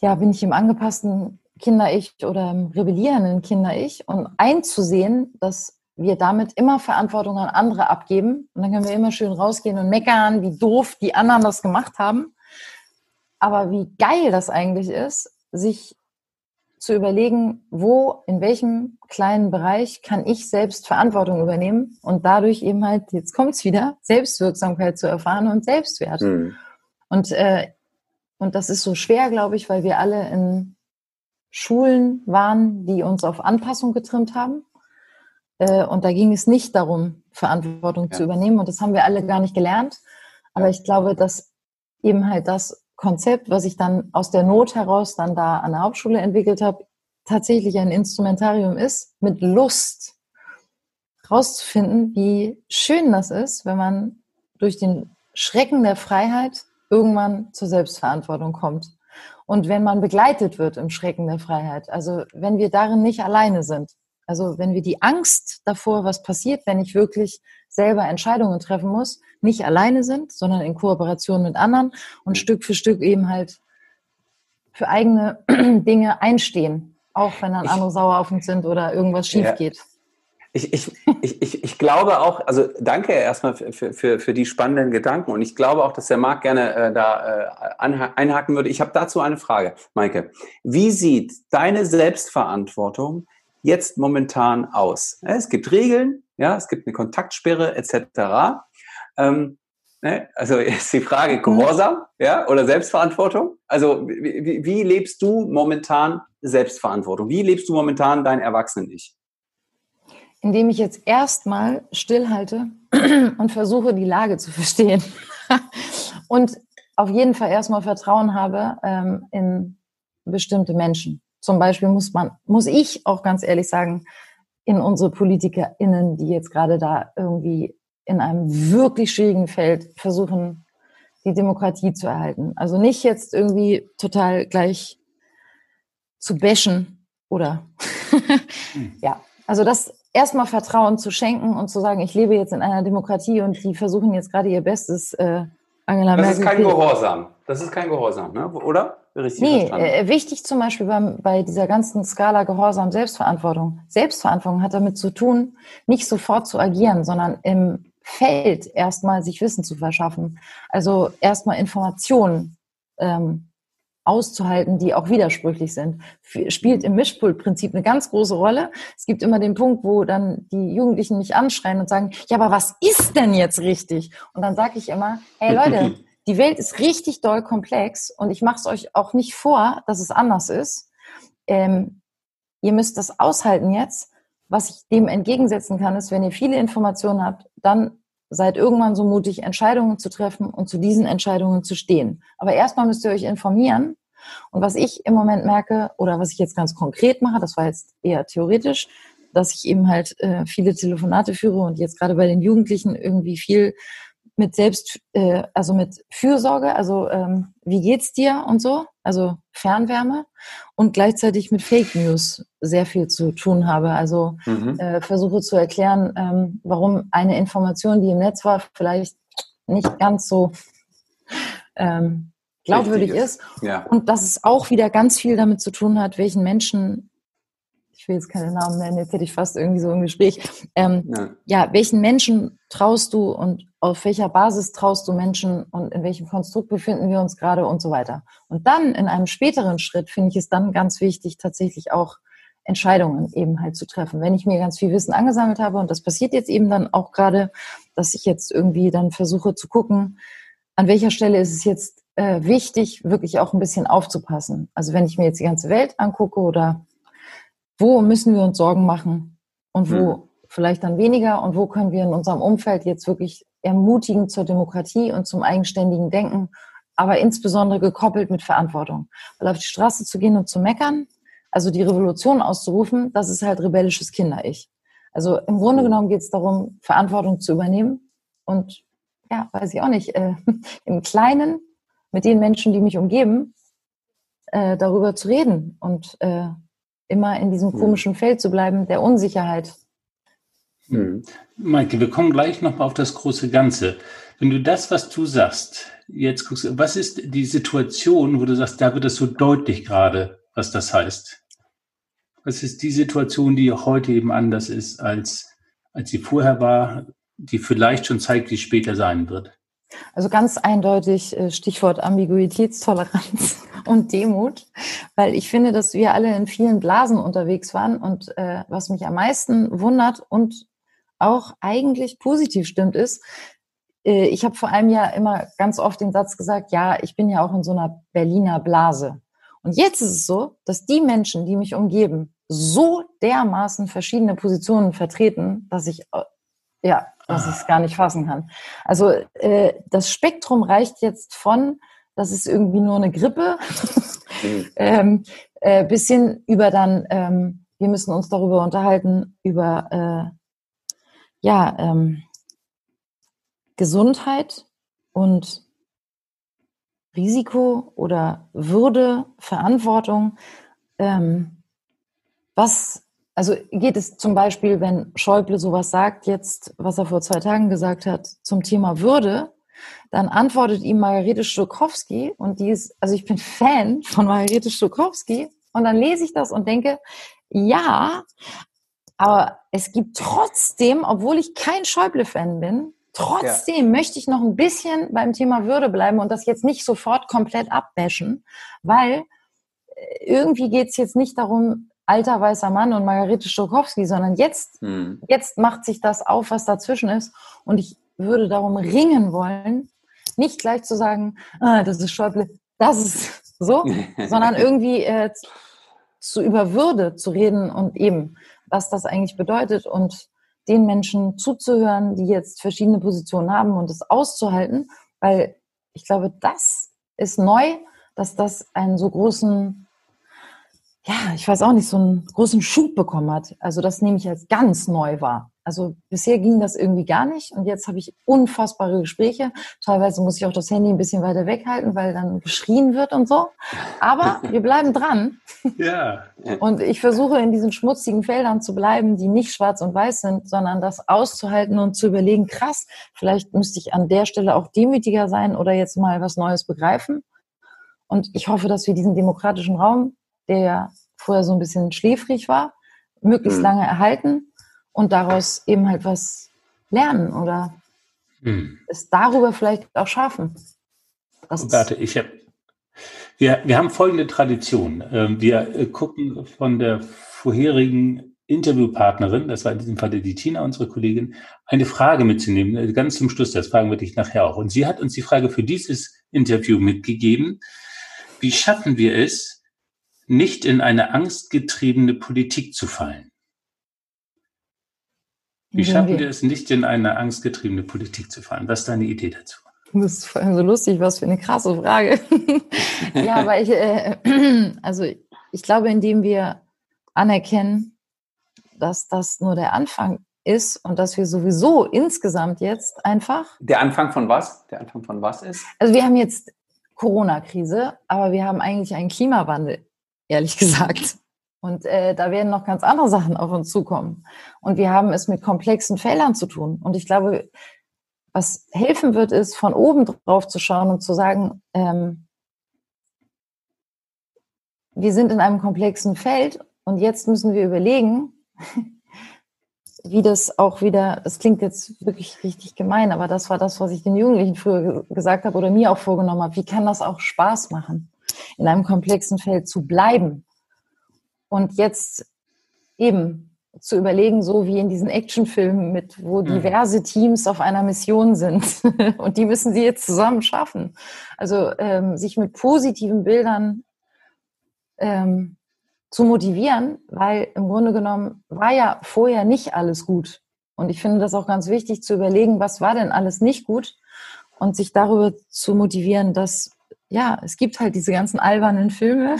ja, bin ich im angepassten Kinder-Ich oder im rebellierenden Kinder-Ich und einzusehen, dass wir damit immer Verantwortung an andere abgeben. Und dann können wir immer schön rausgehen und meckern, wie doof die anderen das gemacht haben. Aber wie geil das eigentlich ist, sich zu überlegen, wo, in welchem kleinen Bereich kann ich selbst Verantwortung übernehmen und dadurch eben halt, jetzt kommt's wieder, Selbstwirksamkeit zu erfahren und Selbstwert. Mhm. Und, äh, und das ist so schwer, glaube ich, weil wir alle in Schulen waren, die uns auf Anpassung getrimmt haben. Äh, und da ging es nicht darum, Verantwortung ja. zu übernehmen. Und das haben wir alle gar nicht gelernt. Aber ich glaube, dass eben halt das Konzept, was ich dann aus der Not heraus dann da an der Hauptschule entwickelt habe, tatsächlich ein Instrumentarium ist, mit Lust rauszufinden, wie schön das ist, wenn man durch den Schrecken der Freiheit irgendwann zur Selbstverantwortung kommt. Und wenn man begleitet wird im Schrecken der Freiheit, also wenn wir darin nicht alleine sind, also wenn wir die Angst davor, was passiert, wenn ich wirklich selber Entscheidungen treffen muss, nicht alleine sind, sondern in Kooperation mit anderen und Stück für Stück eben halt für eigene (clears throat) Dinge einstehen, auch wenn dann andere sauer auf uns sind oder irgendwas schief ja. geht. Ich, ich, ich, ich, ich glaube auch, also danke erstmal für, für, für die spannenden Gedanken und ich glaube auch, dass der Marc gerne äh, da äh, einhaken würde. Ich habe dazu eine Frage, Maike. Wie sieht deine Selbstverantwortung jetzt momentan aus? Es gibt Regeln, ja, es gibt eine Kontaktsperre etc. Ähm, ne? Also (laughs) ist die Frage Gehorsam, ja, oder Selbstverantwortung. Also wie, wie lebst du momentan Selbstverantwortung? Wie lebst du momentan dein Erwachsenen-Ich? Indem ich jetzt erstmal stillhalte (clears throat) und versuche, die Lage zu verstehen. (laughs) und auf jeden Fall erstmal Vertrauen habe ähm, in bestimmte Menschen. Zum Beispiel muss man, muss ich auch ganz ehrlich sagen, in unsere PolitikerInnen, die jetzt gerade da irgendwie in einem wirklich schwierigen Feld versuchen, die Demokratie zu erhalten. Also nicht jetzt irgendwie total gleich zu bashen oder (laughs) hm. ja. Also das erstmal Vertrauen zu schenken und zu sagen, ich lebe jetzt in einer Demokratie und die versuchen jetzt gerade ihr Bestes, äh, Angela das Merkel. Das ist kein Gehorsam. Das ist kein Gehorsam, ne? oder? Richtig nee, äh, wichtig zum Beispiel beim, bei dieser ganzen Skala Gehorsam Selbstverantwortung. Selbstverantwortung hat damit zu tun, nicht sofort zu agieren, sondern im Feld erstmal sich Wissen zu verschaffen. Also erstmal Informationen ähm, auszuhalten, die auch widersprüchlich sind. Spielt im Mischpultprinzip eine ganz große Rolle. Es gibt immer den Punkt, wo dann die Jugendlichen mich anschreien und sagen, ja, aber was ist denn jetzt richtig? Und dann sage ich immer, hey Leute, die Welt ist richtig doll komplex und ich mache es euch auch nicht vor, dass es anders ist. Ähm, ihr müsst das aushalten jetzt. Was ich dem entgegensetzen kann, ist, wenn ihr viele Informationen habt, dann seid irgendwann so mutig, Entscheidungen zu treffen und zu diesen Entscheidungen zu stehen. Aber erstmal müsst ihr euch informieren. Und was ich im Moment merke, oder was ich jetzt ganz konkret mache, das war jetzt eher theoretisch, dass ich eben halt äh, viele Telefonate führe und jetzt gerade bei den Jugendlichen irgendwie viel mit Selbst, äh, also mit Fürsorge, also ähm, wie geht's dir und so, also Fernwärme und gleichzeitig mit Fake News sehr viel zu tun habe. Also mhm. äh, versuche zu erklären, ähm, warum eine Information, die im Netz war, vielleicht nicht ganz so ähm, glaubwürdig ist. ist. Ja. Und dass es auch wieder ganz viel damit zu tun hat, welchen Menschen ich will jetzt keine Namen nennen, jetzt hätte ich fast irgendwie so ein Gespräch. Ähm, ja. ja. welchen Menschen traust du und auf welcher Basis traust du Menschen und in welchem Konstrukt befinden wir uns gerade und so weiter. Und dann in einem späteren Schritt finde ich es dann ganz wichtig, tatsächlich auch Entscheidungen eben halt zu treffen. Wenn ich mir ganz viel Wissen angesammelt habe, und das passiert jetzt eben dann auch gerade, dass ich jetzt irgendwie dann versuche zu gucken, an welcher Stelle ist es jetzt äh, wichtig, wirklich auch ein bisschen aufzupassen. Also wenn ich mir jetzt die ganze Welt angucke oder wo müssen wir uns Sorgen machen und wo hm. vielleicht dann weniger und wo können wir in unserem Umfeld jetzt wirklich ermutigen zur Demokratie und zum eigenständigen Denken, aber insbesondere gekoppelt mit Verantwortung. Weil auf die Straße zu gehen und zu meckern, also die Revolution auszurufen, das ist halt rebellisches Kinder-Ich. Also im Grunde hm. genommen geht es darum, Verantwortung zu übernehmen und ja, weiß ich auch nicht, äh, (laughs) im Kleinen mit den Menschen, die mich umgeben, äh, darüber zu reden und äh, immer in diesem hm. komischen Feld zu bleiben, der Unsicherheit. Hm. Maike, wir kommen gleich nochmal auf das große Ganze. Wenn du das, was du sagst, jetzt guckst, was ist die Situation, wo du sagst, da wird es so deutlich gerade, was das heißt? Was ist die Situation, die heute eben anders ist, als, als sie vorher war, die vielleicht schon zeigt, wie später sein wird? Also ganz eindeutig äh, Stichwort Ambiguitätstoleranz (laughs) und Demut, weil ich finde, dass wir alle in vielen Blasen unterwegs waren und äh, was mich am meisten wundert und auch eigentlich positiv stimmt, ist, äh, ich habe vor einem Jahr immer ganz oft den Satz gesagt, ja, ich bin ja auch in so einer Berliner Blase. Und jetzt ist es so, dass die Menschen, die mich umgeben, so dermaßen verschiedene Positionen vertreten, dass ich äh, ja, dass ich es gar nicht fassen kann. Also äh, das Spektrum reicht jetzt von, das ist irgendwie nur eine Grippe, (laughs) mhm. (laughs) ähm, äh, bis hin über dann, ähm, wir müssen uns darüber unterhalten, über äh, ja, ähm, Gesundheit und Risiko oder Würde, Verantwortung. Ähm, was, also geht es zum Beispiel, wenn Schäuble sowas sagt, jetzt, was er vor zwei Tagen gesagt hat, zum Thema Würde, dann antwortet ihm Margarete Stokowski und die ist, also ich bin Fan von Margarete Stokowski und dann lese ich das und denke, ja, aber es gibt trotzdem, obwohl ich kein Schäuble-Fan bin, Trotzdem ja. möchte ich noch ein bisschen beim Thema Würde bleiben und das jetzt nicht sofort komplett abbashen, weil äh, irgendwie geht es jetzt nicht darum, alter weißer Mann und Margarete Stokowski, sondern jetzt, hm. jetzt macht sich das auf, was dazwischen ist. Und ich würde darum ringen wollen, nicht gleich zu sagen, ah, das ist Schäuble, das ist so, (laughs) sondern irgendwie äh, zu über Würde zu reden und eben, was das eigentlich bedeutet und den Menschen zuzuhören, die jetzt verschiedene Positionen haben und es auszuhalten, weil ich glaube, das ist neu, dass das einen so großen, ja, ich weiß auch nicht, so einen großen Schub bekommen hat. Also das nehme ich als ganz neu wahr. Also bisher ging das irgendwie gar nicht und jetzt habe ich unfassbare Gespräche. Teilweise muss ich auch das Handy ein bisschen weiter weghalten, weil dann geschrien wird und so. Aber (laughs) wir bleiben dran. Ja. Und ich versuche in diesen schmutzigen Feldern zu bleiben, die nicht schwarz und weiß sind, sondern das auszuhalten und zu überlegen, krass, vielleicht müsste ich an der Stelle auch demütiger sein oder jetzt mal was Neues begreifen. Und ich hoffe, dass wir diesen demokratischen Raum, der ja vorher so ein bisschen schläfrig war, möglichst mhm. lange erhalten und daraus eben halt was lernen oder hm. es darüber vielleicht auch schaffen. Das Warte, ich habe wir, wir haben folgende Tradition. Ähm, wir äh, gucken von der vorherigen Interviewpartnerin, das war in diesem Fall die Tina, unsere Kollegin, eine Frage mitzunehmen. Äh, ganz zum Schluss, das fragen wir dich nachher auch. Und sie hat uns die Frage für dieses Interview mitgegeben. Wie schaffen wir es, nicht in eine angstgetriebene Politik zu fallen? Wie schaffen wir es nicht, in eine angstgetriebene Politik zu fallen? Was ist deine Idee dazu? Das ist vor allem so lustig, was für eine krasse Frage. (laughs) ja, aber ich, äh, (clears throat) also ich glaube, indem wir anerkennen, dass das nur der Anfang ist und dass wir sowieso insgesamt jetzt einfach. Der Anfang von was? Der Anfang von was ist? Also wir haben jetzt Corona-Krise, aber wir haben eigentlich einen Klimawandel, ehrlich (laughs) gesagt. Und äh, da werden noch ganz andere Sachen auf uns zukommen. Und wir haben es mit komplexen Feldern zu tun. Und ich glaube, was helfen wird, ist, von oben drauf zu schauen und zu sagen, ähm, wir sind in einem komplexen Feld und jetzt müssen wir überlegen, (laughs) wie das auch wieder, das klingt jetzt wirklich richtig gemein, aber das war das, was ich den Jugendlichen früher gesagt habe oder mir auch vorgenommen habe. Wie kann das auch Spaß machen, in einem komplexen Feld zu bleiben? Und jetzt eben zu überlegen, so wie in diesen Actionfilmen mit, wo mhm. diverse Teams auf einer Mission sind (laughs) und die müssen sie jetzt zusammen schaffen. Also ähm, sich mit positiven Bildern ähm, zu motivieren, weil im Grunde genommen war ja vorher nicht alles gut. Und ich finde das auch ganz wichtig zu überlegen, was war denn alles nicht gut und sich darüber zu motivieren, dass ja, es gibt halt diese ganzen albernen Filme,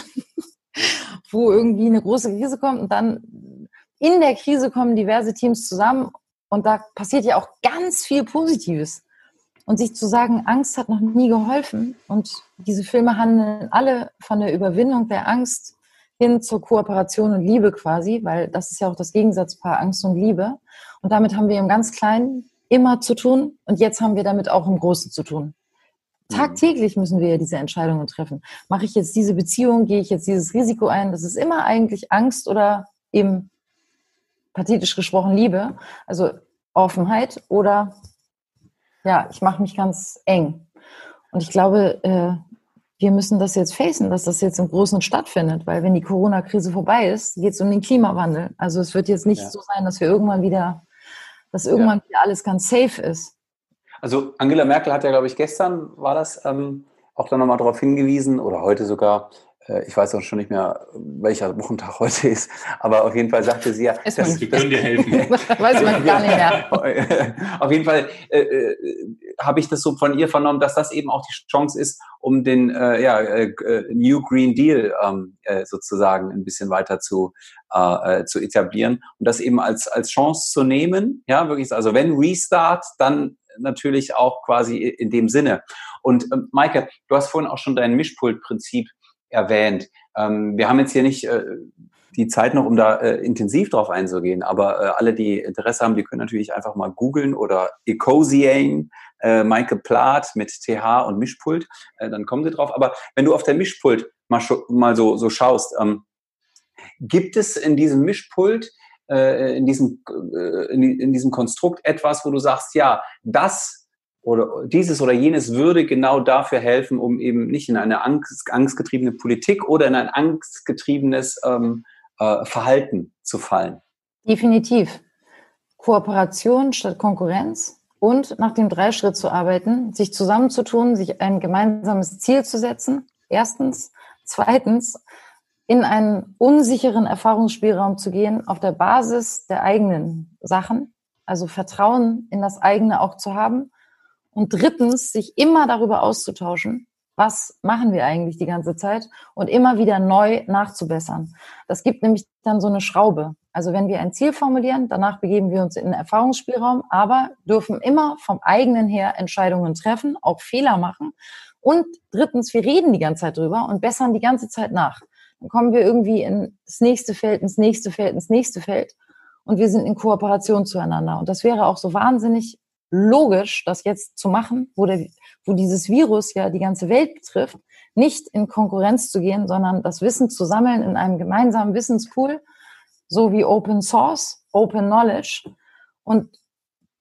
(laughs) wo irgendwie eine große Krise kommt und dann in der Krise kommen diverse Teams zusammen und da passiert ja auch ganz viel Positives. Und sich zu sagen, Angst hat noch nie geholfen und diese Filme handeln alle von der Überwindung der Angst hin zur Kooperation und Liebe quasi, weil das ist ja auch das Gegensatzpaar Angst und Liebe. Und damit haben wir im ganz Kleinen immer zu tun und jetzt haben wir damit auch im Großen zu tun. Mhm. Tagtäglich müssen wir ja diese Entscheidungen treffen. Mache ich jetzt diese Beziehung, gehe ich jetzt dieses Risiko ein? Das ist immer eigentlich Angst oder eben pathetisch gesprochen Liebe, also Offenheit oder ja, ich mache mich ganz eng Und ich glaube, äh, wir müssen das jetzt facen, dass das jetzt im Großen stattfindet, weil wenn die Corona-Krise vorbei ist, geht es um den Klimawandel. Also es wird jetzt nicht ja. so sein, dass wir irgendwann wieder, dass irgendwann ja. wieder alles ganz safe ist. Also Angela Merkel hat ja, glaube ich, gestern war das ähm, auch dann nochmal darauf hingewiesen oder heute sogar, äh, ich weiß auch schon nicht mehr, welcher Wochentag (laughs) heute ist, aber auf jeden Fall sagte sie ja, dass, dass, wir können dir helfen. (laughs) weiß man gar nicht mehr. (laughs) auf jeden Fall äh, äh, habe ich das so von ihr vernommen, dass das eben auch die Chance ist, um den äh, ja, äh, New Green Deal ähm, äh, sozusagen ein bisschen weiter zu, äh, zu etablieren und das eben als als Chance zu nehmen. Ja, wirklich. Also wenn Restart, dann natürlich auch quasi in dem Sinne. Und äh, Maike, du hast vorhin auch schon dein Mischpultprinzip erwähnt. Ähm, wir haben jetzt hier nicht äh, die Zeit noch, um da äh, intensiv drauf einzugehen, aber äh, alle, die Interesse haben, die können natürlich einfach mal googeln oder Ecosiane, äh, Maike Plath mit TH und Mischpult, äh, dann kommen sie drauf. Aber wenn du auf der Mischpult mal, mal so, so schaust, ähm, gibt es in diesem Mischpult äh, in, diesem, äh, in, diesem Konstrukt etwas, wo du sagst, ja, das oder dieses oder jenes würde genau dafür helfen, um eben nicht in eine Angst, angstgetriebene Politik oder in ein angstgetriebenes ähm, äh, Verhalten zu fallen. Definitiv. Kooperation statt Konkurrenz und nach dem Dreischritt zu arbeiten, sich zusammenzutun, sich ein gemeinsames Ziel zu setzen. Erstens. Zweitens, in einen unsicheren Erfahrungsspielraum zu gehen auf der Basis der eigenen Sachen, also Vertrauen in das eigene auch zu haben. Und drittens, sich immer darüber auszutauschen, was machen wir eigentlich die ganze Zeit und immer wieder neu nachzubessern. Das gibt nämlich dann so eine Schraube. Also wenn wir ein Ziel formulieren, danach begeben wir uns in den Erfahrungsspielraum, aber dürfen immer vom eigenen her Entscheidungen treffen, auch Fehler machen. Und drittens, wir reden die ganze Zeit drüber und bessern die ganze Zeit nach. Dann kommen wir irgendwie ins nächste Feld, ins nächste Feld, ins nächste Feld und wir sind in Kooperation zueinander. Und das wäre auch so wahnsinnig logisch, das jetzt zu machen, wo, der, wo dieses Virus ja die ganze Welt betrifft, nicht in Konkurrenz zu gehen, sondern das Wissen zu sammeln in einem gemeinsamen Wissenspool, so wie Open Source, Open Knowledge und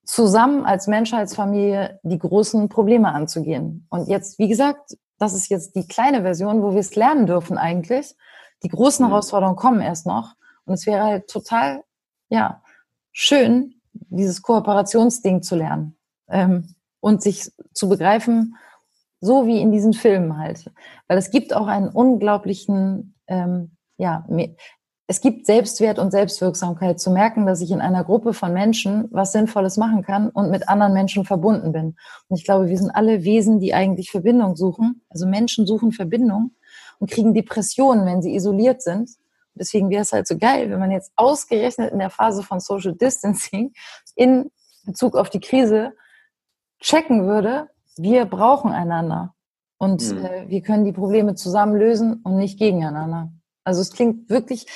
zusammen als Menschheitsfamilie die großen Probleme anzugehen. Und jetzt, wie gesagt, das ist jetzt die kleine Version, wo wir es lernen dürfen eigentlich. Die großen mhm. Herausforderungen kommen erst noch. Und es wäre halt total, ja, schön, dieses Kooperationsding zu lernen. Ähm, und sich zu begreifen, so wie in diesen Filmen halt. Weil es gibt auch einen unglaublichen, ähm, ja, es gibt Selbstwert und Selbstwirksamkeit zu merken, dass ich in einer Gruppe von Menschen was Sinnvolles machen kann und mit anderen Menschen verbunden bin. Und ich glaube, wir sind alle Wesen, die eigentlich Verbindung suchen. Also Menschen suchen Verbindung und kriegen Depressionen, wenn sie isoliert sind. Deswegen wäre es halt so geil, wenn man jetzt ausgerechnet in der Phase von Social Distancing (laughs) in Bezug auf die Krise checken würde, wir brauchen einander. Und mhm. äh, wir können die Probleme zusammen lösen und nicht gegeneinander. Also es klingt wirklich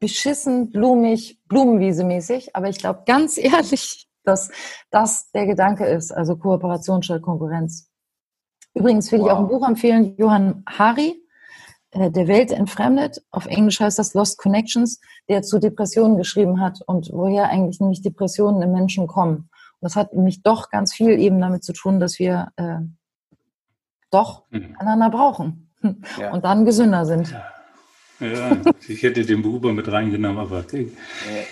beschissen, blumig, Blumenwiese-mäßig, aber ich glaube ganz (laughs) ehrlich, dass das der Gedanke ist, also Kooperation statt Konkurrenz. Übrigens will wow. ich auch ein Buch empfehlen, Johann Hari, Der Welt entfremdet, auf Englisch heißt das Lost Connections, der zu Depressionen geschrieben hat und woher eigentlich nämlich Depressionen im Menschen kommen. Und das hat nämlich doch ganz viel eben damit zu tun, dass wir äh, doch mhm. einander brauchen (laughs) ja. und dann gesünder sind. Ja. Ich hätte den Buber mit reingenommen, aber okay.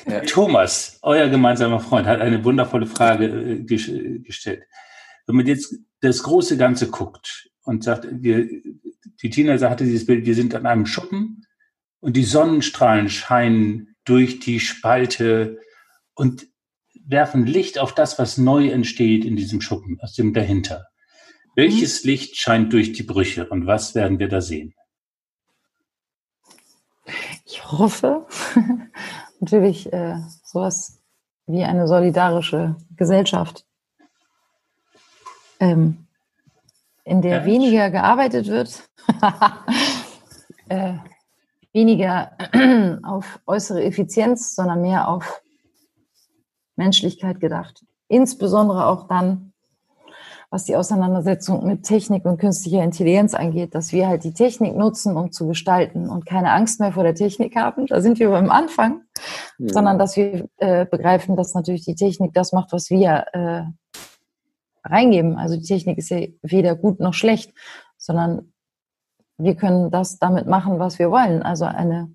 Ja, ja. Thomas, euer gemeinsamer Freund, hat eine wundervolle Frage äh, gestellt. Wenn man jetzt das große Ganze guckt und sagt, wir, die Tina sagte dieses Bild, wir sind an einem Schuppen und die Sonnenstrahlen scheinen durch die Spalte und werfen Licht auf das, was neu entsteht in diesem Schuppen, aus dem dahinter. Welches mhm. Licht scheint durch die Brüche und was werden wir da sehen? Ich hoffe (laughs) natürlich äh, sowas wie eine solidarische Gesellschaft, ähm, in der ja, weniger gearbeitet wird, (laughs) äh, weniger (clears throat) auf äußere Effizienz, sondern mehr auf Menschlichkeit gedacht. Insbesondere auch dann, was die Auseinandersetzung mit Technik und künstlicher Intelligenz angeht, dass wir halt die Technik nutzen, um zu gestalten und keine Angst mehr vor der Technik haben. Da sind wir beim Anfang, ja. sondern dass wir äh, begreifen, dass natürlich die Technik das macht, was wir äh, reingeben. Also die Technik ist ja weder gut noch schlecht, sondern wir können das damit machen, was wir wollen. Also eine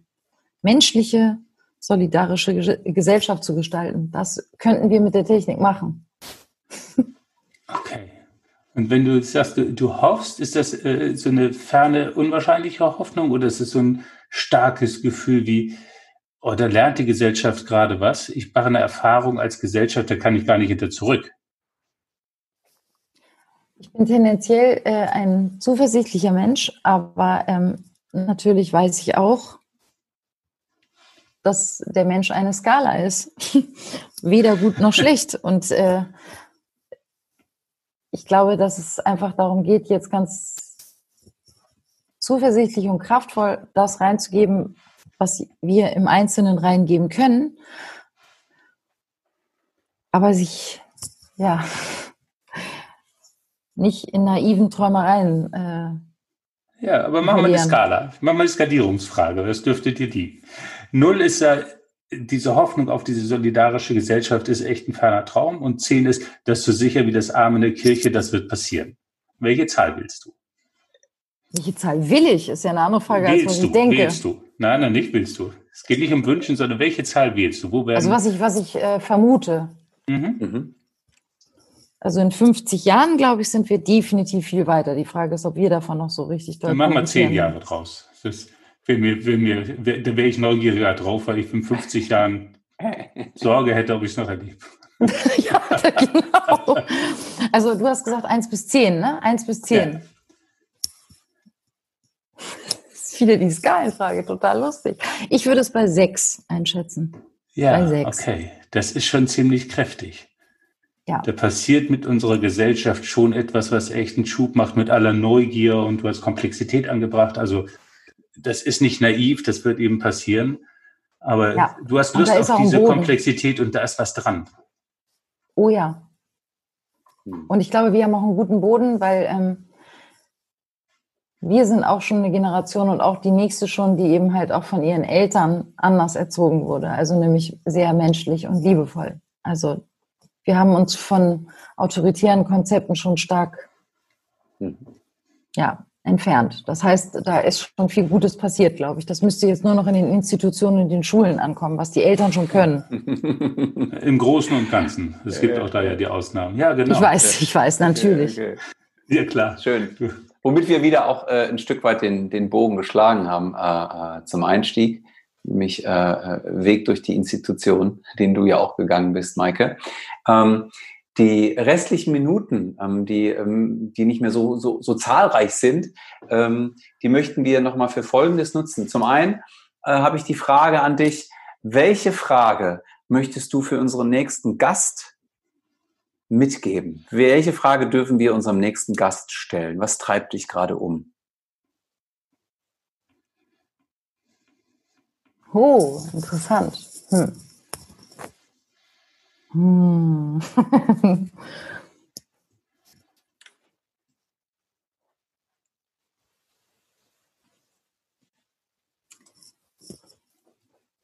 menschliche, solidarische Gesellschaft zu gestalten. Das könnten wir mit der Technik machen. Okay. Und wenn du sagst, du, hoffst, ist das äh, so eine ferne, unwahrscheinliche Hoffnung oder ist es so ein starkes Gefühl wie, oh, da lernt die Gesellschaft gerade was. Ich mache eine Erfahrung als Gesellschaft, da kann ich gar nicht hinter zurück. Ich bin tendenziell äh, ein zuversichtlicher Mensch, aber ähm, natürlich weiß ich auch, dass der Mensch eine Skala ist. (laughs) Weder gut noch schlecht. Und äh, ich glaube, dass es einfach darum geht, jetzt ganz zuversichtlich und kraftvoll das reinzugeben, was wir im Einzelnen reingeben können. Aber sich, ja, nicht in naiven Träumereien. Äh, ja, aber machen wir eine Skala. Machen wir eine Skalierungsfrage. Was dürfte dir die? Null ist ja diese Hoffnung auf diese solidarische Gesellschaft ist echt ein ferner Traum. Und zehn ist, dass du sicher wie das Arm in der Kirche, das wird passieren. Welche Zahl willst du? Welche Zahl will ich? Ist ja eine andere Frage, willst als was du, ich denke. Willst du? Nein, nein, nicht willst du. Es geht nicht um Wünschen, sondern welche Zahl wählst du? Wo werden also was ich, was ich äh, vermute. Mhm. Mhm. Also in 50 Jahren, glaube ich, sind wir definitiv viel weiter. Die Frage ist, ob wir davon noch so richtig. Dann machen wir zehn Jahre draus. Das will mir, will mir, da wäre ich neugieriger drauf, weil ich in 50 Jahren Sorge hätte, ob ich es noch erlebe. (laughs) ja, genau. Also du hast gesagt 1 bis 10, ne? 1 bis 10. Ja. Viele die Skalenfrage, total lustig. Ich würde es bei 6 einschätzen. Ja, bei 6. okay. Das ist schon ziemlich kräftig. Ja. Da passiert mit unserer Gesellschaft schon etwas, was echt einen Schub macht mit aller Neugier und du hast Komplexität angebracht. Also das ist nicht naiv, das wird eben passieren. Aber ja. du hast Lust auf diese Komplexität und da ist was dran. Oh ja. Hm. Und ich glaube, wir haben auch einen guten Boden, weil ähm, wir sind auch schon eine Generation und auch die nächste schon, die eben halt auch von ihren Eltern anders erzogen wurde. Also nämlich sehr menschlich und liebevoll. Also wir haben uns von autoritären Konzepten schon stark mhm. ja, entfernt. Das heißt, da ist schon viel Gutes passiert, glaube ich. Das müsste jetzt nur noch in den Institutionen und den Schulen ankommen, was die Eltern schon können. (laughs) Im Großen und Ganzen. Es gibt ja, auch da ja die Ausnahmen. Ja, genau. Ich weiß, ich weiß, natürlich. Okay, okay. Ja, klar. Schön. Womit wir wieder auch äh, ein Stück weit den, den Bogen geschlagen haben äh, äh zum Einstieg nämlich äh, äh, Weg durch die Institution, den du ja auch gegangen bist, Maike. Ähm, die restlichen Minuten, ähm, die, ähm, die nicht mehr so, so, so zahlreich sind, ähm, die möchten wir nochmal für Folgendes nutzen. Zum einen äh, habe ich die Frage an dich, welche Frage möchtest du für unseren nächsten Gast mitgeben? Welche Frage dürfen wir unserem nächsten Gast stellen? Was treibt dich gerade um? Oh, interessant. Hm. Hm. (laughs)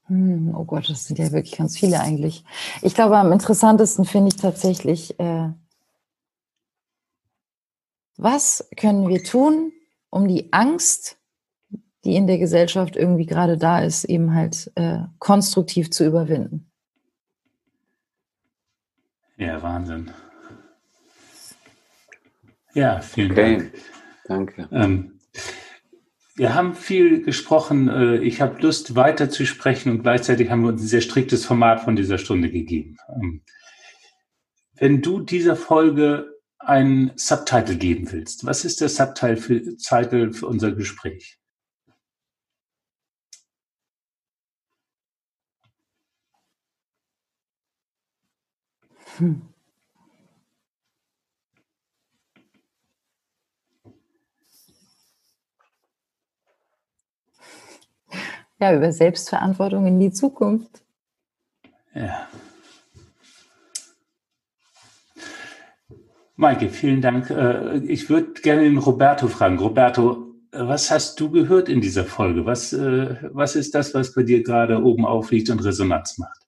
hm. Oh Gott, das sind ja wirklich ganz viele eigentlich. Ich glaube, am interessantesten finde ich tatsächlich, äh, was können wir tun, um die Angst die in der Gesellschaft irgendwie gerade da ist, eben halt äh, konstruktiv zu überwinden. Ja, Wahnsinn. Ja, vielen okay. Dank. Danke. Ähm, wir haben viel gesprochen. Äh, ich habe Lust, weiter zu sprechen und gleichzeitig haben wir uns ein sehr striktes Format von dieser Stunde gegeben. Ähm, wenn du dieser Folge einen Subtitle geben willst, was ist der Subtitle für, für unser Gespräch? Hm. Ja, über Selbstverantwortung in die Zukunft. Ja. Maike, vielen Dank. Äh, ich würde gerne den Roberto fragen. Roberto, was hast du gehört in dieser Folge? Was, äh, was ist das, was bei dir gerade oben aufliegt und Resonanz macht?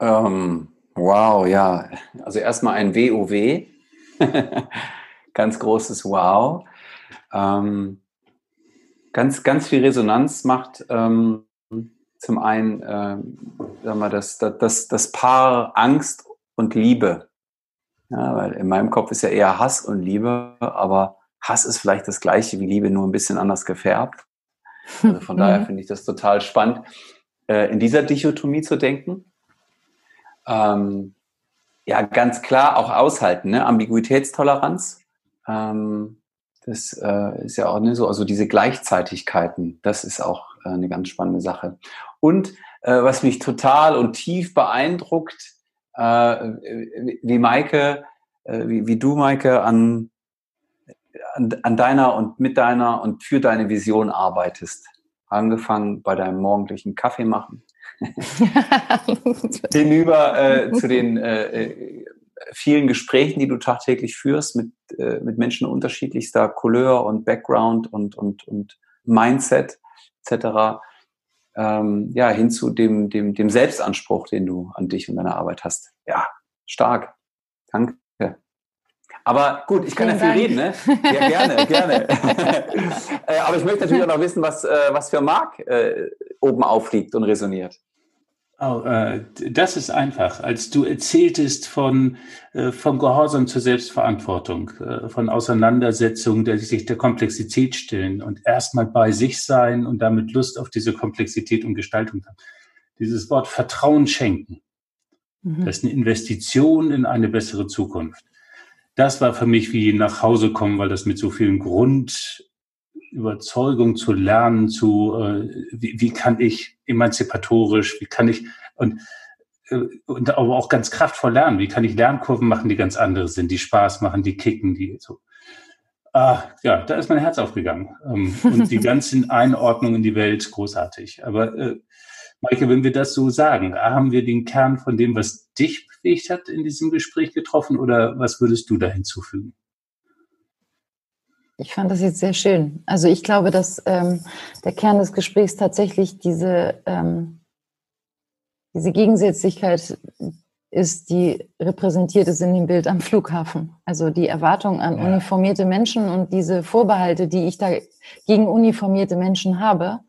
Ähm, Wow, ja. Also erstmal ein WoW. (laughs) ganz großes Wow. Ähm, ganz, ganz viel Resonanz macht ähm, zum einen äh, wir, das, das, das Paar Angst und Liebe. Ja, weil in meinem Kopf ist ja eher Hass und Liebe, aber Hass ist vielleicht das gleiche wie Liebe, nur ein bisschen anders gefärbt. Also von (laughs) daher mhm. finde ich das total spannend, äh, in dieser Dichotomie zu denken. Ähm, ja, ganz klar auch aushalten, ne? Ambiguitätstoleranz. Ähm, das äh, ist ja auch nicht so, also diese Gleichzeitigkeiten, das ist auch äh, eine ganz spannende Sache. Und äh, was mich total und tief beeindruckt, äh, wie Maike, äh, wie, wie du, Maike, an, an, an deiner und mit deiner und für deine Vision arbeitest. Angefangen bei deinem morgendlichen Kaffee machen. (laughs) Hinüber äh, zu den äh, äh, vielen Gesprächen, die du tagtäglich führst mit, äh, mit Menschen unterschiedlichster Couleur und Background und, und, und Mindset etc ähm, ja, hin zu dem, dem, dem Selbstanspruch, den du an dich und deine Arbeit hast. Ja, stark. Danke. Aber gut, ich kann Vielen ja viel Dank. reden, ne? Ja, gerne, (laughs) gerne. (laughs) Äh, aber ich möchte natürlich auch noch wissen, was, äh, was für Marc äh, oben aufliegt und resoniert. Oh, äh, das ist einfach. Als du erzähltest von, äh, vom Gehorsam zur Selbstverantwortung, äh, von Auseinandersetzungen, der sich der Komplexität stellen und erstmal bei sich sein und damit Lust auf diese Komplexität und Gestaltung haben. Dieses Wort Vertrauen schenken. Mhm. Das ist eine Investition in eine bessere Zukunft. Das war für mich wie nach Hause kommen, weil das mit so vielen Grund, Überzeugung zu lernen, zu äh, wie, wie kann ich emanzipatorisch, wie kann ich und äh, und aber auch ganz kraftvoll lernen. Wie kann ich Lernkurven machen, die ganz andere sind, die Spaß machen, die kicken, die so. Ah, ja, da ist mein Herz aufgegangen. Ähm, und die (laughs) ganzen Einordnungen in die Welt, großartig. Aber äh, Maike, wenn wir das so sagen, haben wir den Kern von dem, was dich bewegt hat, in diesem Gespräch getroffen oder was würdest du da hinzufügen? Ich fand das jetzt sehr schön. Also ich glaube, dass ähm, der Kern des Gesprächs tatsächlich diese, ähm, diese Gegensätzlichkeit ist, die repräsentiert ist in dem Bild am Flughafen. Also die Erwartung an ja. uniformierte Menschen und diese Vorbehalte, die ich da gegen uniformierte Menschen habe,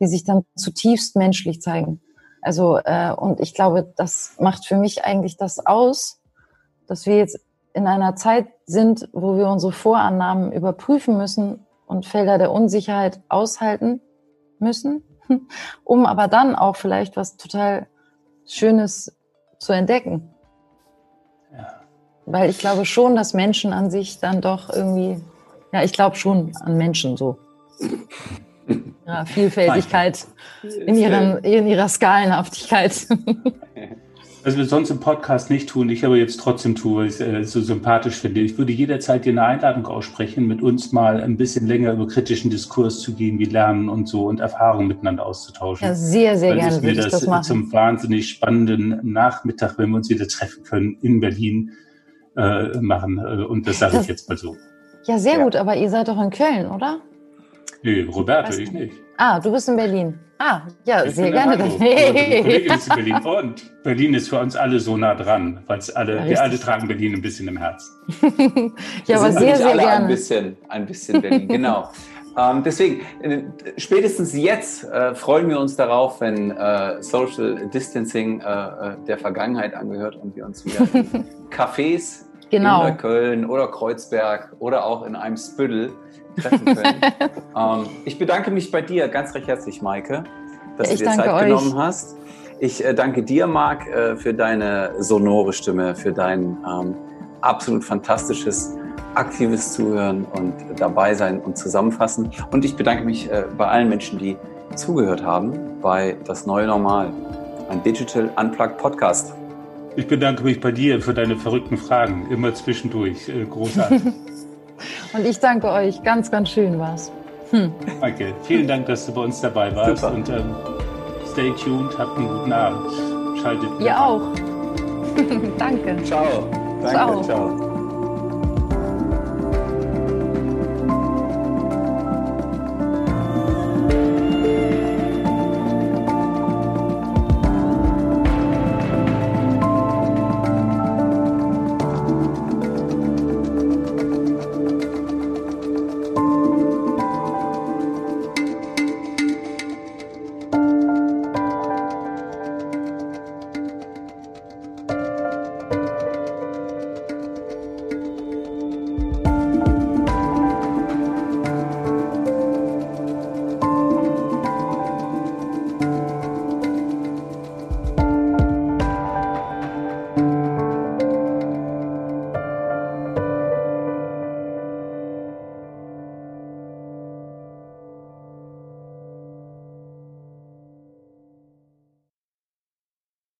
die sich dann zutiefst menschlich zeigen. Also äh, und ich glaube, das macht für mich eigentlich das aus, dass wir jetzt in einer Zeit sind, wo wir unsere Vorannahmen überprüfen müssen und Felder der Unsicherheit aushalten müssen, (laughs) um aber dann auch vielleicht was total Schönes zu entdecken. Ja. Weil ich glaube schon, dass Menschen an sich dann doch irgendwie, ja, ich glaube schon an Menschen so. Ja, Vielfältigkeit in, ihren, in ihrer Skalenhaftigkeit. (laughs) Was wir sonst im Podcast nicht tun, ich aber jetzt trotzdem tue, weil ich es äh, so sympathisch finde. Ich würde jederzeit dir eine Einladung aussprechen, mit uns mal ein bisschen länger über kritischen Diskurs zu gehen, wie Lernen und so und Erfahrungen miteinander auszutauschen. Ja, sehr, sehr weil gerne würde ich das, das machen. zum wahnsinnig spannenden Nachmittag, wenn wir uns wieder treffen können, in Berlin äh, machen. Äh, und das sage ich jetzt mal so. Ja, sehr ja. gut, aber ihr seid doch in Köln, oder? Nee, Roberto, ich nicht. Ah, du bist in Berlin. Ah, ja, ich sehr gerne. (laughs) Dann. Kollegin ist in Berlin. Und Berlin ist für uns alle so nah dran, weil alle, ja, wir alle tragen Berlin ein bisschen im Herzen. (laughs) ja, aber sehr, sehr alle gerne. Ein bisschen, ein bisschen Berlin, genau. (laughs) ähm, deswegen, äh, spätestens jetzt äh, freuen wir uns darauf, wenn äh, Social Distancing äh, äh der Vergangenheit angehört und wir uns wieder in Cafés genau. in Köln oder Kreuzberg oder auch in einem Spüttel treffen können. (laughs) ähm, ich bedanke mich bei dir ganz recht herzlich, Maike, dass ich du dir Zeit euch. genommen hast. Ich äh, danke dir, Marc, äh, für deine sonore Stimme, für dein ähm, absolut fantastisches, aktives Zuhören und dabei sein und zusammenfassen. Und ich bedanke mich äh, bei allen Menschen, die zugehört haben bei Das Neue Normal, ein Digital Unplugged Podcast. Ich bedanke mich bei dir für deine verrückten Fragen, immer zwischendurch. Äh, großartig. (laughs) Und ich danke euch. Ganz, ganz schön war's. Hm. Danke. Vielen Dank, dass du bei uns dabei warst. Super. Und ähm, stay tuned. Habt einen guten Abend. Schaltet. Ihr auch. (laughs) danke. Ciao. Danke. Ciao. ciao.